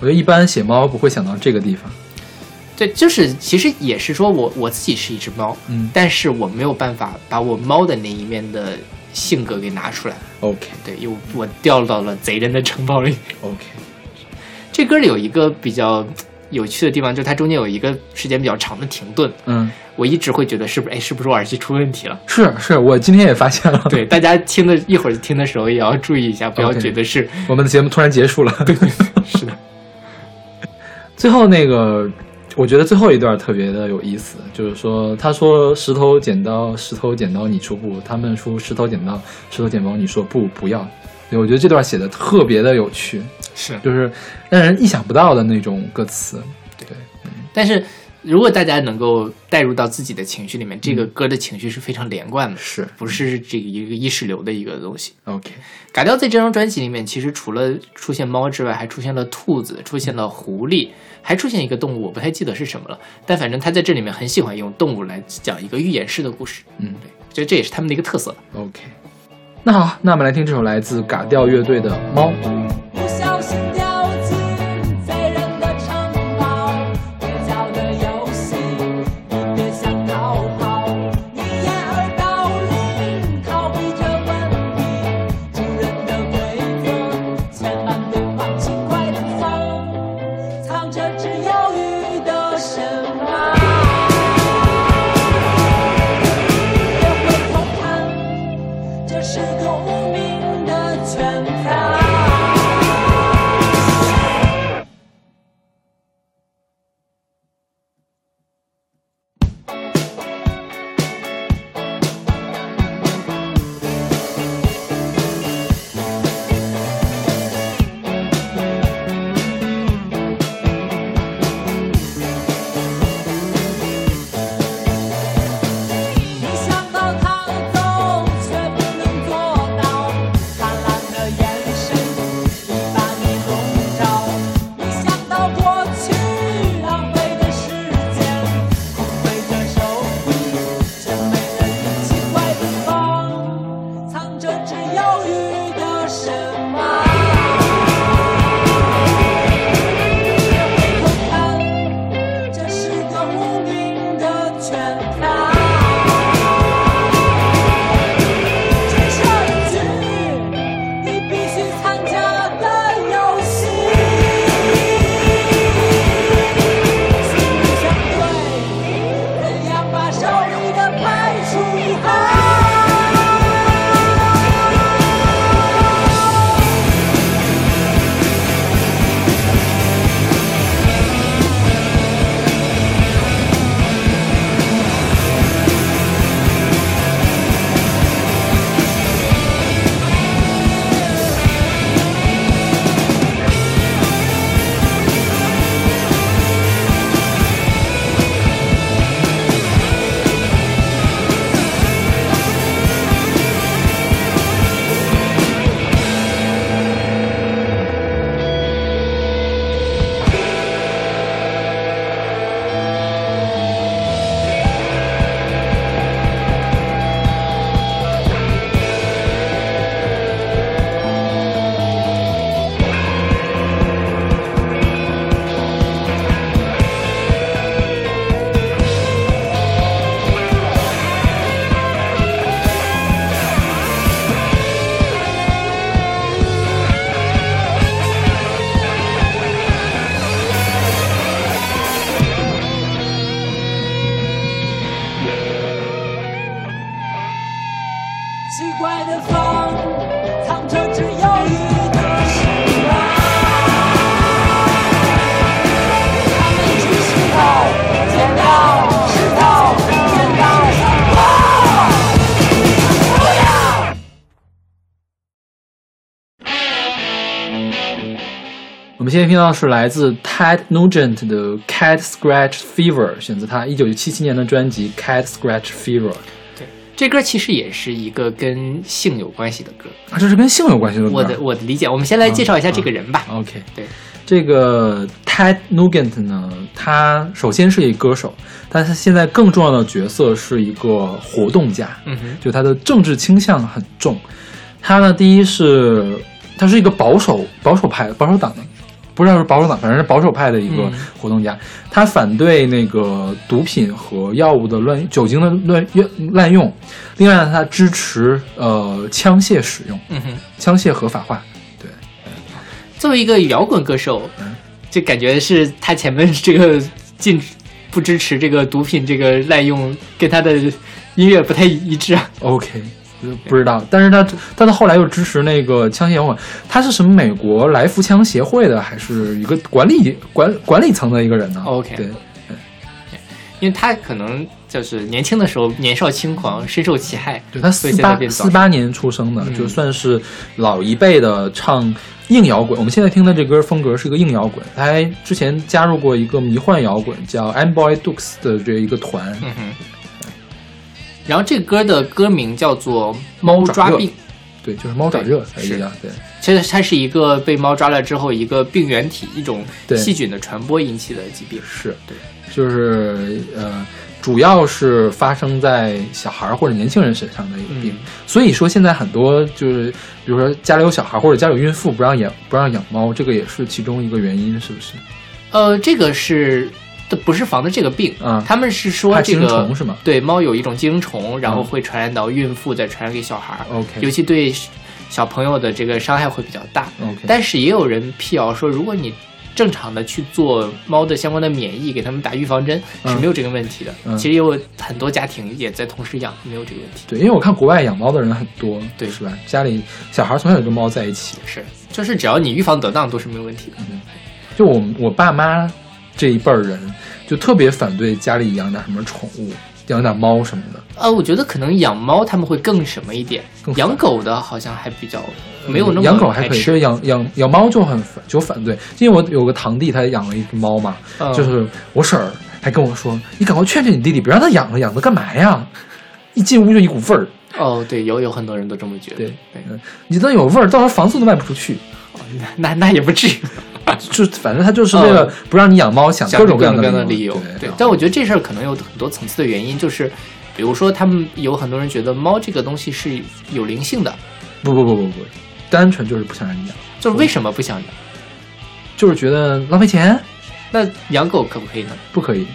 [SPEAKER 2] 我觉得一般写猫不会想到这个地方。
[SPEAKER 1] 对，就是其实也是说我我自己是一只猫，
[SPEAKER 2] 嗯
[SPEAKER 1] 但是我没有办法把我猫的那一面的性格给拿出来。
[SPEAKER 2] OK
[SPEAKER 1] 对，因为我掉到了贼人的城堡里。
[SPEAKER 2] OK，
[SPEAKER 1] 这歌里有一个比较有趣的地方，就是它中间有一个时间比较长的停顿。
[SPEAKER 2] 嗯，
[SPEAKER 1] 我一直会觉得是不是哎，是不是我耳机出问题了？
[SPEAKER 2] 是是，我今天也发现了。
[SPEAKER 1] 对，大家听的一会儿听的时候也要注意一下，不要觉得是
[SPEAKER 2] 我们的节目突然结束了。
[SPEAKER 1] 对是的。
[SPEAKER 2] 最后那个，我觉得最后一段特别的有意思，就是说，他说石头剪刀，石头剪刀，你出不？他们说石头剪刀，石头剪刀，你说不？不要。对，我觉得这段写的特别的有趣，
[SPEAKER 1] 是，
[SPEAKER 2] 就是让人意想不到的那种歌词。对，
[SPEAKER 1] 但是如果大家能够带入到自己的情绪里面，这个歌的情绪是非常连贯的，
[SPEAKER 2] 是
[SPEAKER 1] 不是这个一个意识流的一个东西
[SPEAKER 2] ？OK，
[SPEAKER 1] 嘎调在这张专辑里面，其实除了出现猫之外，还出现了兔子，出现了狐狸，还出现一个动物，我不太记得是什么了。但反正他在这里面很喜欢用动物来讲一个寓言式的故事，
[SPEAKER 2] 嗯
[SPEAKER 1] 对，我觉得这也是他们的一个特色。
[SPEAKER 2] ，OK。那好，那我们来听这首来自嘎调乐队的《猫》。们现在听到是来自 Ted Nugent 的《Cat Scratch Fever》，选择他一九七七年的专辑《Cat Scratch Fever》。
[SPEAKER 1] 对这歌其实也是一个跟性有关系的歌。
[SPEAKER 2] 啊，这是跟性有关系的歌。
[SPEAKER 1] 我的我的理解，我们先来介绍一下这个人吧。
[SPEAKER 2] OK，
[SPEAKER 1] 对，
[SPEAKER 2] 这个 Ted Nugent 呢，他首先是一歌手，但他现在更重要的角色是一个活动家，
[SPEAKER 1] 嗯哼，
[SPEAKER 2] 就他的政治倾向很重。他呢，第一是他是一个保守保守派保守党的，不知道是保守党，反正是保守派的一个
[SPEAKER 1] 嗯
[SPEAKER 2] 活动家。他反对那个毒品和药物的乱酒精的乱滥用，另外呢，他支持呃枪械使用，
[SPEAKER 1] 嗯哼。
[SPEAKER 2] 枪械合法化。对，
[SPEAKER 1] 作为一个摇滚歌手
[SPEAKER 2] 嗯，
[SPEAKER 1] 就感觉是他前面这个禁不支持这个毒品这个滥用，跟他的音乐不太一致啊。
[SPEAKER 2] OK，不知道，但是他但他后来又支持那个枪械摇滚，他是什么美国来福枪协会的，还是一个管理管管理层的一个人呢
[SPEAKER 1] OK
[SPEAKER 2] 对，
[SPEAKER 1] 因为他可能就是年轻的时候年少轻狂，深受其害。
[SPEAKER 2] 对他四八四八年出生的，
[SPEAKER 1] 嗯
[SPEAKER 2] 就算是老一辈的唱硬摇滚。我们现在听的这歌风格是一个硬摇滚，他还之前加入过一个迷幻摇滚叫 M Boy Dukes 的这一个团。
[SPEAKER 1] 嗯哼。然后这歌的歌名叫做《猫抓病》，
[SPEAKER 2] 对，就是猫抓热才
[SPEAKER 1] 是
[SPEAKER 2] 叫对。
[SPEAKER 1] 其实它是一个被猫抓了之后一个病原体一种细菌的传播引起的疾病。
[SPEAKER 2] 是
[SPEAKER 1] 对，
[SPEAKER 2] 就是呃，主要是发生在小孩儿或者年轻人身上的一个病。
[SPEAKER 1] 嗯
[SPEAKER 2] 所以说现在很多就是，比如说家里有小孩儿或者家里有孕妇不让养不让养猫，这个也是其中一个原因，是不是？
[SPEAKER 1] 呃，这个是这不是防的这个病，
[SPEAKER 2] 啊
[SPEAKER 1] 他们是说这个
[SPEAKER 2] 虫是吗
[SPEAKER 1] 对，猫有一种寄生虫，然后
[SPEAKER 2] 嗯
[SPEAKER 1] 会传染到孕妇，再传染给小孩儿。
[SPEAKER 2] OK
[SPEAKER 1] 尤其对小朋友的这个伤害会比较大。
[SPEAKER 2] OK
[SPEAKER 1] 但是也有人辟谣说，如果你正常的去做猫的相关的免疫，给他们打预防针是
[SPEAKER 2] 嗯
[SPEAKER 1] 没有这个问题的。
[SPEAKER 2] 嗯
[SPEAKER 1] 其实有很多家庭也在同时养，没有这个问题。
[SPEAKER 2] 对，因为我看国外养猫的人很多，
[SPEAKER 1] 对
[SPEAKER 2] 是吧？家里小孩从小就跟猫在一起。
[SPEAKER 1] 是，就是只要你预防得当，都是没有问题的。
[SPEAKER 2] 就我我爸妈这一辈儿人，就特别反对家里养点什么宠物，养点猫什么的。
[SPEAKER 1] 呃，我觉得可能养猫他们会更什么一点
[SPEAKER 2] 更，
[SPEAKER 1] 养狗的好像还比较没有那么
[SPEAKER 2] 养狗还可以，
[SPEAKER 1] 排斥
[SPEAKER 2] 就是养养养猫就很反就反对，因为我有个堂弟他养了一只猫嘛，
[SPEAKER 1] 嗯
[SPEAKER 2] 就是我婶儿还跟我说，你赶快劝劝你弟弟，别让他养了，养它干嘛呀？一进屋就一股味儿，
[SPEAKER 1] 哦，对，有有很多人都这么觉得。
[SPEAKER 2] 对你那有味儿，到时候房子都卖不出去。
[SPEAKER 1] 那那那也不至于。
[SPEAKER 2] 就反正他就是为了不让你养猫，想各种各样的
[SPEAKER 1] 理由。
[SPEAKER 2] 对，
[SPEAKER 1] 但我觉得这事儿可能有很多层次的原因，就是比如说他们有很多人觉得猫这个东西是有灵性的，
[SPEAKER 2] 不不不不不，单纯就是不想让你养，
[SPEAKER 1] 就是为什么不想养？
[SPEAKER 2] 就是觉得浪费钱，
[SPEAKER 1] 那养狗可不可以呢？
[SPEAKER 2] 不可以。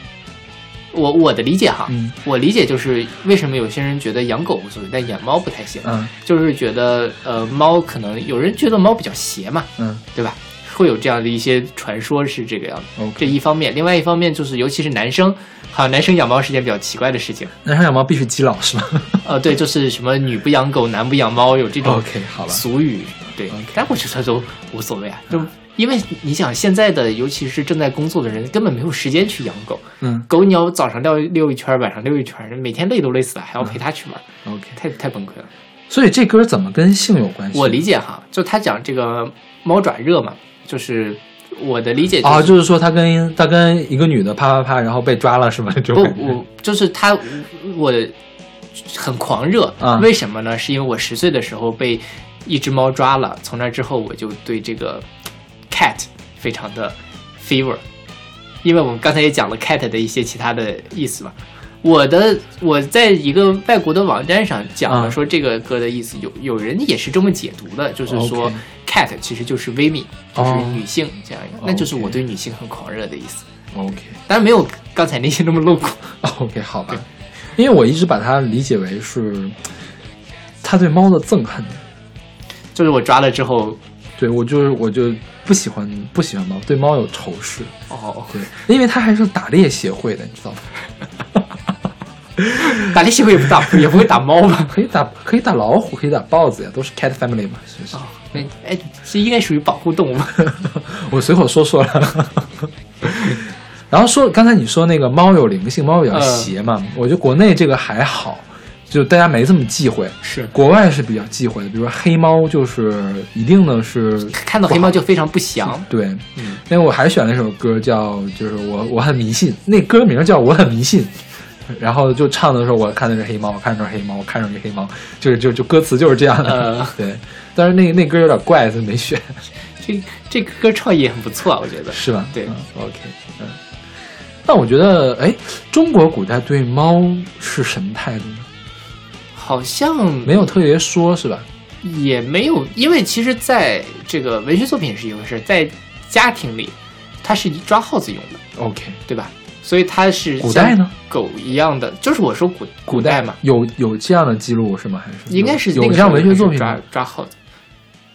[SPEAKER 1] 我我的理解哈，
[SPEAKER 2] 嗯
[SPEAKER 1] 我理解就是为什么有些人觉得养狗无所谓，但养猫不太行，
[SPEAKER 2] 嗯
[SPEAKER 1] 就是觉得呃猫可能有人觉得猫比较邪嘛，
[SPEAKER 2] 嗯
[SPEAKER 1] 对吧？会有这样的一些传说是这个样子。这一方面，另外一方面就是，尤其是男生，好像男生养猫是件比较奇怪的事情。
[SPEAKER 2] 男生养猫必须基佬是吗
[SPEAKER 1] 呃，对，就是什么女不养狗，男不养猫，有这种
[SPEAKER 2] ？OK，好吧。
[SPEAKER 1] 俗语。对
[SPEAKER 2] OK
[SPEAKER 1] 但我觉得都无所谓啊，就因为你想现在的，尤其是正在工作的人，根本没有时间去养狗。
[SPEAKER 2] 嗯
[SPEAKER 1] 狗你要早上遛遛一圈，晚上遛一圈，每天累都累死了，还要陪它去玩
[SPEAKER 2] ，，OK。
[SPEAKER 1] 太太崩溃了。
[SPEAKER 2] 所以这歌怎么跟性有关系？
[SPEAKER 1] 我理解哈，就他讲这个猫爪热嘛，就是我的理解
[SPEAKER 2] 啊，就是说他跟他跟一个女的啪啪啪，然后被抓了是吗？就
[SPEAKER 1] 不，我就是他，我很狂热。
[SPEAKER 2] 啊
[SPEAKER 1] 为什么呢？是因为我十岁的时候被一只猫抓了，从那之后我就对这个 cat 非常的 fever，因为我们刚才也讲了 cat 的一些其他的意思嘛。我的我在一个外国的网站上讲了，
[SPEAKER 2] 啊
[SPEAKER 1] 说这个歌的意思，有有人也是这么解读的，就是说 cat 其实就是 women，就是
[SPEAKER 2] 哦
[SPEAKER 1] 女性这样一个，那就是我对女性很狂热的意思。
[SPEAKER 2] OK
[SPEAKER 1] 当然没有刚才那些那么露骨。
[SPEAKER 2] OK 好吧，因为我一直把它理解为是他对猫的憎恨。
[SPEAKER 1] 就是我抓了之后，
[SPEAKER 2] 对我就是我就不喜欢不喜欢猫，对猫有仇视。
[SPEAKER 1] 哦，
[SPEAKER 2] 对，因为他还是打猎协会的，你知道吗？
[SPEAKER 1] 打猎协会也不打，也不会打猫吧？
[SPEAKER 2] 可以打可以打老虎，可以打豹子呀，都是 cat family 嘛，是不是？
[SPEAKER 1] 哦，哎哎，这应该属于保护动物吧？
[SPEAKER 2] 我随口说说了。然后说刚才你说那个猫有灵性，猫比较邪嘛，我觉得国内这个还好，
[SPEAKER 6] 就大家没这么忌讳。
[SPEAKER 1] 是
[SPEAKER 6] 国外是比较忌讳的，比如说黑猫，就是一定的是
[SPEAKER 1] 看到黑猫就非常不祥。
[SPEAKER 6] 对，
[SPEAKER 1] 嗯，
[SPEAKER 6] 因为我还选了一首歌叫，就是我我很迷信，那歌名叫我很迷信，然后就唱的时候，我看的是黑猫，我看的是黑猫，我看上是黑猫，就是就就歌词就是这样的，
[SPEAKER 1] 呃
[SPEAKER 6] 对。但是那那歌有点怪，所以没选，
[SPEAKER 1] 这这个歌创意也很不错啊，我觉得。
[SPEAKER 6] 是吧？
[SPEAKER 1] 对
[SPEAKER 6] 嗯，OK，嗯。但我觉得，哎，中国古代对猫是什么态度呢？
[SPEAKER 1] 好像
[SPEAKER 6] 没有特别说，是吧？
[SPEAKER 1] 也没有，因为其实在这个文学作品是一回事，在家庭里，它是以抓耗子用的
[SPEAKER 6] ，OK，
[SPEAKER 1] 对吧？所以它是
[SPEAKER 6] 古代呢
[SPEAKER 1] 狗一样的，就是我说古古代嘛，
[SPEAKER 6] 有有这样的记录是吗？还是
[SPEAKER 1] 应该是
[SPEAKER 6] 有有这样文学作品抓
[SPEAKER 1] 抓耗子，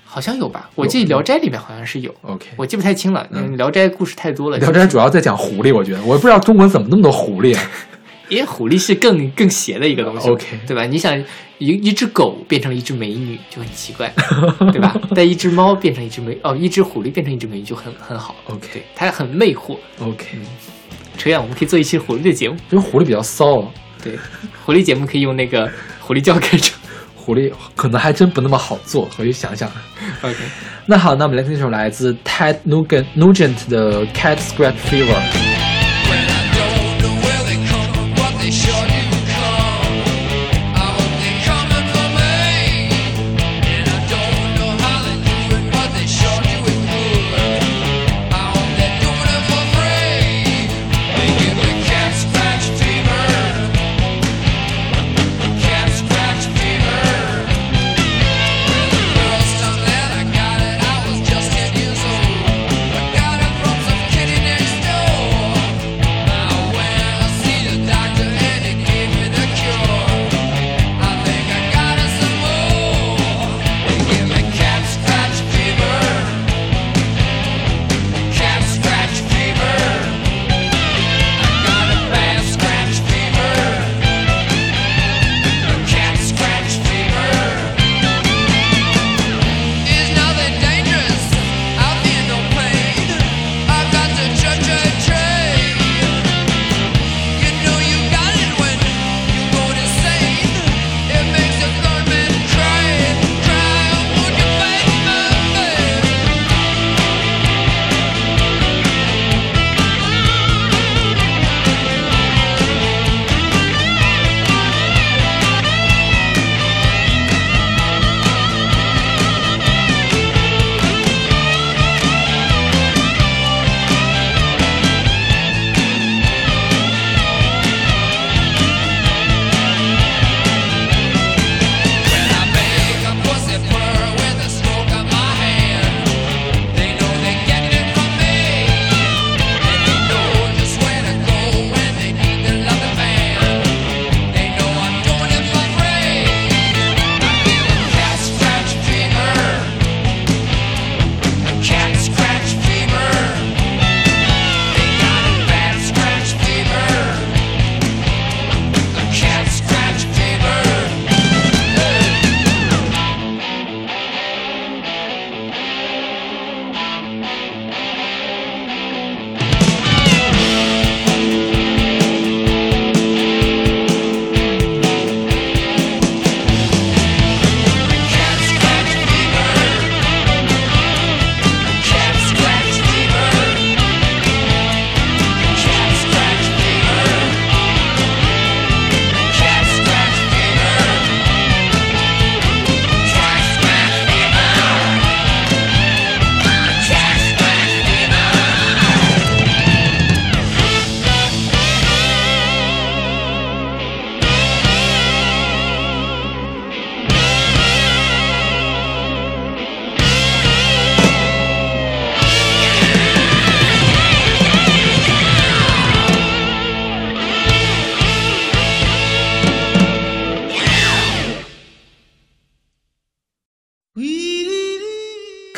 [SPEAKER 1] 好像有吧？我记得《聊斋》里面好像是有
[SPEAKER 6] ，？OK，
[SPEAKER 1] 我记不太清了，嗯《聊斋》故事太多了。
[SPEAKER 6] 《聊斋》主要在讲狐狸，我觉得我不知道中国怎么那么多狐狸啊。
[SPEAKER 1] 因为狐狸是更更邪的一个东西
[SPEAKER 6] OK
[SPEAKER 1] 对吧？你想一一只狗变成一只美女就很奇怪，对吧？但一只猫变成一只美哦，一只狐狸变成一只美女就很很好。
[SPEAKER 6] OK
[SPEAKER 1] 对，它很魅惑。
[SPEAKER 6] OK，
[SPEAKER 1] 扯远，我们可以做一期狐狸的节目。
[SPEAKER 6] 因为狐狸比较骚，
[SPEAKER 1] 对，狐狸节目可以用那个狐狸叫开场。
[SPEAKER 6] 狐狸可能还真不那么好做，回去想想。
[SPEAKER 1] OK，
[SPEAKER 6] 那好，那我们来听一首来自 Ted Nugent Nugent 的 Cat Scratch Fever。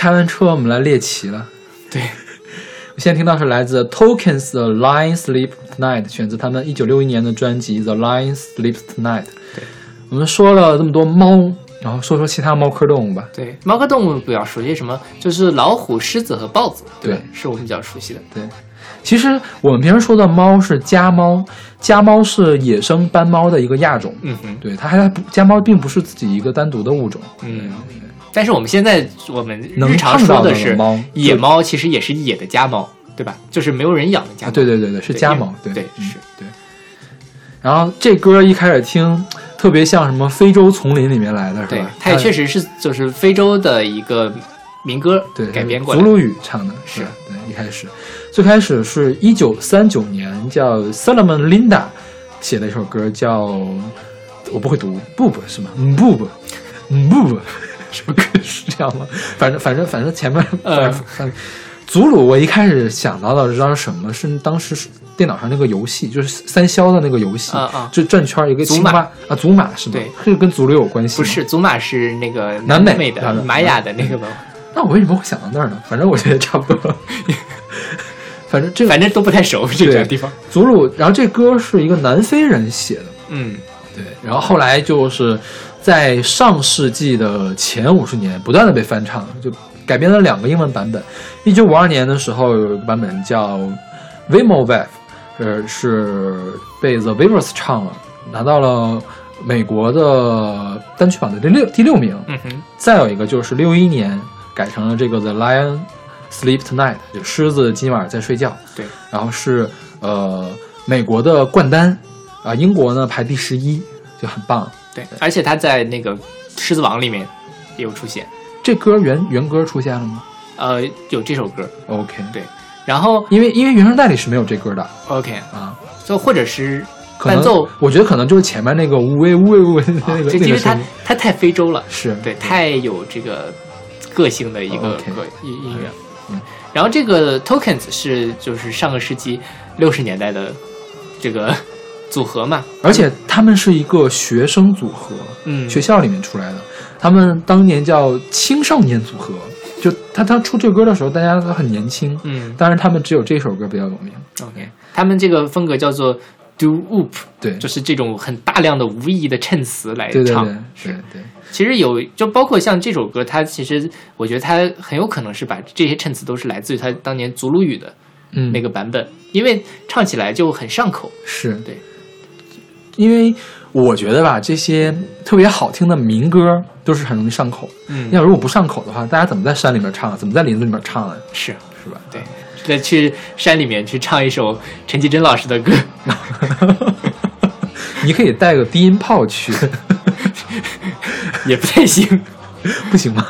[SPEAKER 6] 开完车，我们来猎奇了。
[SPEAKER 1] 对，我
[SPEAKER 6] 现在听到是来自 Tokens 的《Lion Sleep Tonight》，选自他们一九六一年的专辑《The Lion Sleeps Tonight》。
[SPEAKER 1] 对，
[SPEAKER 6] 我们说了这么多猫，
[SPEAKER 2] 然后说说其他猫科动物吧。
[SPEAKER 1] 对，猫科动物比较熟悉什么？就是老虎、狮子和豹子，对
[SPEAKER 2] 对
[SPEAKER 1] 是我们比较熟悉的。
[SPEAKER 2] 对，其实我们平时说的猫是家猫，家猫是野生斑猫的一个亚种。
[SPEAKER 1] 嗯哼，
[SPEAKER 2] 对，它还不家猫并不是自己一个单独的物种。
[SPEAKER 1] 嗯。但是我们现在我们
[SPEAKER 2] 能
[SPEAKER 1] 日常
[SPEAKER 2] 看到的
[SPEAKER 1] 说的是
[SPEAKER 2] 猫
[SPEAKER 1] 野猫其实也是野的家猫，对吧？就是没有人养的家
[SPEAKER 2] 啊，
[SPEAKER 1] 猫。
[SPEAKER 2] 对对对对，是家猫。
[SPEAKER 1] 对对
[SPEAKER 2] 嗯
[SPEAKER 1] 是。
[SPEAKER 2] 对。然后这歌一开始听，特别像什么非洲丛林里面来的，是
[SPEAKER 1] 对
[SPEAKER 2] 吧？，
[SPEAKER 1] 它也确实是就是非洲的一个民歌
[SPEAKER 2] 对
[SPEAKER 1] 改编过来的。
[SPEAKER 2] 祖鲁语唱的，
[SPEAKER 1] 是
[SPEAKER 2] 对，一开始，最开始是一九三九年，叫 Solomon Linda 写的一首歌，叫我不会读，boob 是吗？boob 歌是这样吗？反正反正反正前面
[SPEAKER 1] 呃
[SPEAKER 2] 祖鲁，我一开始想到的知道是什么？是当时是电脑上那个游戏，就是三消的那个游戏，
[SPEAKER 1] 啊啊
[SPEAKER 2] 就转圈儿一个青蛙啊，祖玛是吗？
[SPEAKER 1] 对，
[SPEAKER 2] 是跟祖鲁有关系？
[SPEAKER 1] 不是，祖玛是那个
[SPEAKER 2] 南美
[SPEAKER 1] 美的玛雅的那个文化，
[SPEAKER 2] 那我为什么会想到那儿呢？反正我觉得差不多。反正这个
[SPEAKER 1] 反正都不太熟这
[SPEAKER 2] 对
[SPEAKER 1] 个地方。
[SPEAKER 2] 祖鲁，然后这歌是一个南非人写的，
[SPEAKER 1] 嗯，
[SPEAKER 2] 对，然后后来就是在上世纪的前五十年不断的被翻唱，就改编了两个英文版本。一九五二年的时候有一个版本叫 Vimo Wave，呃，是被 The Weavers 唱了，拿到了美国的单曲榜的第六第六名。
[SPEAKER 1] 嗯哼，
[SPEAKER 2] 再有一个就是六一年改成了这个 The Lion Sleep Tonight，就狮子今晚在睡觉。
[SPEAKER 1] 对，
[SPEAKER 2] 然后是呃美国的冠单，啊、英国呢排第十一，就很棒。
[SPEAKER 1] 对，而且他在那个《狮子王》里面也有出现，
[SPEAKER 2] 这歌原原歌出现了吗
[SPEAKER 1] 呃，有这首歌。
[SPEAKER 2] ？OK，
[SPEAKER 1] 对，然后
[SPEAKER 2] 因为因为原声带里是没有这歌的
[SPEAKER 1] OK，
[SPEAKER 2] 啊，
[SPEAKER 1] 就或者是伴奏，
[SPEAKER 2] 我觉得可能就是前面那个呜喂呜喂呜喂那个
[SPEAKER 1] 这因为它
[SPEAKER 2] 那个声音
[SPEAKER 1] 它太非洲了，
[SPEAKER 2] 是
[SPEAKER 1] 对，太有这个个性的一个音音乐
[SPEAKER 2] 嗯。
[SPEAKER 1] 然后这个 Tokens 是就是上个世纪六十年代的这个组合嘛，
[SPEAKER 2] 而且他们是一个学生组合，
[SPEAKER 1] 嗯。
[SPEAKER 2] 学校里面出来的，他们当年叫青少年组合。就他他出这歌的时候，大家都很年轻，
[SPEAKER 1] 嗯。
[SPEAKER 2] 当然他们只有这首歌比较有名。
[SPEAKER 1] ，OK，他们这个风格叫做 Do Whoop，
[SPEAKER 2] 对，
[SPEAKER 1] 就是这种很大量的无意义的衬词来唱。
[SPEAKER 2] 对对对
[SPEAKER 1] 是。
[SPEAKER 2] 对。对，
[SPEAKER 1] 其实有，就包括像这首歌，它其实我觉得它很有可能是把这些衬词都是来自于他当年祖鲁语的
[SPEAKER 2] 嗯，
[SPEAKER 1] 那个版本，因为唱起来就很上口。
[SPEAKER 2] 是。
[SPEAKER 1] 对，
[SPEAKER 2] 因为我觉得吧，这些特别好听的民歌都是很容易上口。
[SPEAKER 1] 嗯
[SPEAKER 2] 要如果不上口的话，大家怎么在山里面唱啊？怎么在林子里面唱啊？
[SPEAKER 1] 是
[SPEAKER 2] 是吧？
[SPEAKER 1] 对，再去山里面去唱一首陈绮贞老师的歌，
[SPEAKER 2] 你可以带个低音炮去，
[SPEAKER 1] 也不太行。
[SPEAKER 2] 不行吗？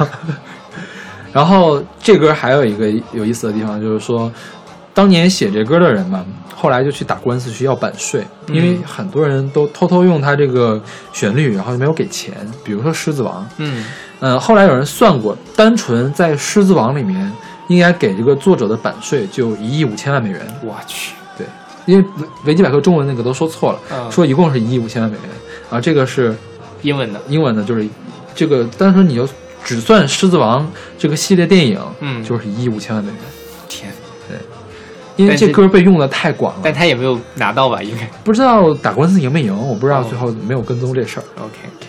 [SPEAKER 2] 然后这歌还有一个有意思的地方，就是说，当年写这歌的人嘛，后来就去打官司去要版税，因为很多人都偷偷用他这个旋律，然后就没有给钱。比如说《狮子王》，
[SPEAKER 1] 嗯。
[SPEAKER 2] 嗯，后来有人算过，单纯在《狮子王》里面应该给这个作者的版税就一亿五千万美元。
[SPEAKER 1] 我去，
[SPEAKER 2] 对，因为维维基百科中文那个都说错了，
[SPEAKER 1] 嗯。
[SPEAKER 2] 说一共是一亿五千万美元，啊，这个是
[SPEAKER 1] 英文的，
[SPEAKER 2] 英文的，就是这个单纯你就只算《狮子王》这个系列电影，
[SPEAKER 1] 嗯。
[SPEAKER 2] 就是一亿五千万美元，
[SPEAKER 1] 天，
[SPEAKER 2] 因为这歌被用的太广了但，
[SPEAKER 1] 他也没有拿到吧？应该
[SPEAKER 2] 不知道打官司赢没赢，我不知道
[SPEAKER 1] 哦
[SPEAKER 2] 最后没有跟踪这事儿。
[SPEAKER 1] OK OK。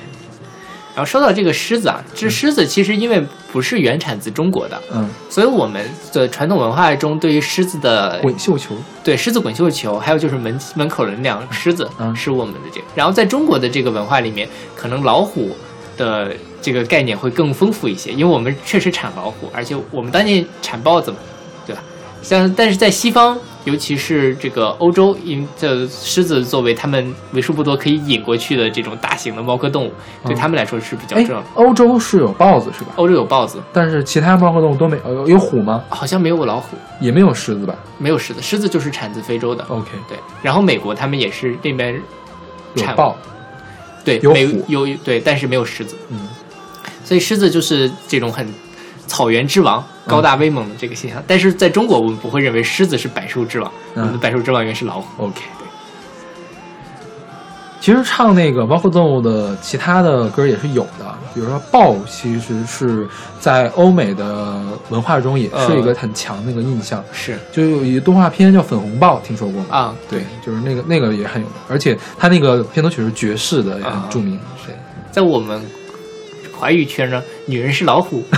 [SPEAKER 1] 然后说到这个狮子啊，这狮子其实因为不是原产自中国的，
[SPEAKER 2] 嗯，
[SPEAKER 1] 所以我们的传统文化中对于狮子的
[SPEAKER 2] 滚绣球，
[SPEAKER 1] 对狮子滚绣球，还有就是门门口的那两狮子，
[SPEAKER 2] 嗯
[SPEAKER 1] 是我们的这个。然后在中国的这个文化里面，可能老虎的这个概念会更丰富一些，因为我们确实产老虎，而且我们当年产豹子嘛，对吧？像但是在西方，尤其是这个欧洲，因这狮子作为他们为数不多可以引过去的这种大型的猫科动物，对
[SPEAKER 2] 嗯
[SPEAKER 1] 他们来说是比较
[SPEAKER 2] 哎
[SPEAKER 1] 重要的。，
[SPEAKER 2] 欧洲是有豹子是吧？
[SPEAKER 1] 欧洲有豹子，
[SPEAKER 2] 但是其他猫科动物都没有，有有虎吗？
[SPEAKER 1] 好像没有老虎，
[SPEAKER 2] 也没有狮子吧
[SPEAKER 1] 没有狮子，狮子就是产自非洲的。
[SPEAKER 2] ？OK，
[SPEAKER 1] 对，然后美国他们也是那边产
[SPEAKER 2] 有豹，
[SPEAKER 1] 对，没
[SPEAKER 2] 有虎
[SPEAKER 1] 有对，但是没有狮子，
[SPEAKER 2] 嗯，
[SPEAKER 1] 所以狮子就是这种很草原之王、高大威猛的这个形象。但是在中国，我们不会认为狮子是百兽之王，
[SPEAKER 2] 嗯
[SPEAKER 1] 我们的百兽之王应该是老虎。
[SPEAKER 2] OK，对。其实唱那个猫科动物的其他的歌也是有的，比如说豹，其实是在欧美的文化中也是一个很强的一个印象。
[SPEAKER 1] 是
[SPEAKER 2] 就有一个动画片叫《粉红豹》，听说过吗？
[SPEAKER 1] 啊，
[SPEAKER 2] 对，就是那个那个也很有名，而且它那个片头曲是爵士的，也很著名。对，
[SPEAKER 1] 在我们华语圈呢，女人是老虎，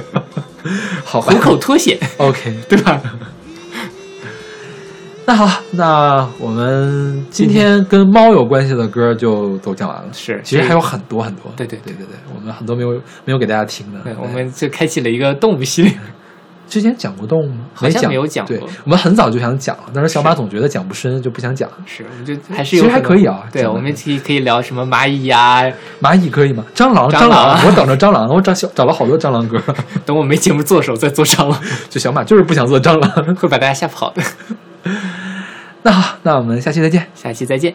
[SPEAKER 2] 好吧
[SPEAKER 1] 虎口脱险
[SPEAKER 2] ，OK，
[SPEAKER 1] 对吧？
[SPEAKER 2] 那好，那我们今天跟猫有关系的歌就都讲完了。
[SPEAKER 1] 是
[SPEAKER 2] 其实还有很多很多。
[SPEAKER 1] 对对
[SPEAKER 2] 对对对，我们很多没有没有给大家听的。
[SPEAKER 1] 对，我们就开启了一个动物系列。
[SPEAKER 2] 之前讲过动物吗？讲，
[SPEAKER 1] 好像没有讲过
[SPEAKER 2] 对，我们很早就想讲了，但是小马总觉得讲不深，就不想讲。
[SPEAKER 1] 是，我们就还是有
[SPEAKER 2] 其实还可以啊
[SPEAKER 1] 对，我们可以可以聊什么蚂蚁呀、
[SPEAKER 2] 蚂蚁可以吗？蟑螂，
[SPEAKER 1] 蟑螂
[SPEAKER 2] 螂，我等着蟑螂，我找小找了好多蟑螂歌。
[SPEAKER 1] 等我没节目做的时候再做蟑螂，
[SPEAKER 2] 就小马就是不想做蟑螂。
[SPEAKER 1] 会把大家吓跑的。
[SPEAKER 2] 那好，那我们下期再见。
[SPEAKER 1] 下期再见。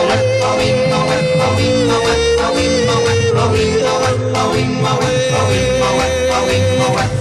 [SPEAKER 4] Oh, away, away, away, away, away, away, away, away, away, away, away, away, away, away, away, away,
[SPEAKER 7] away, away, away,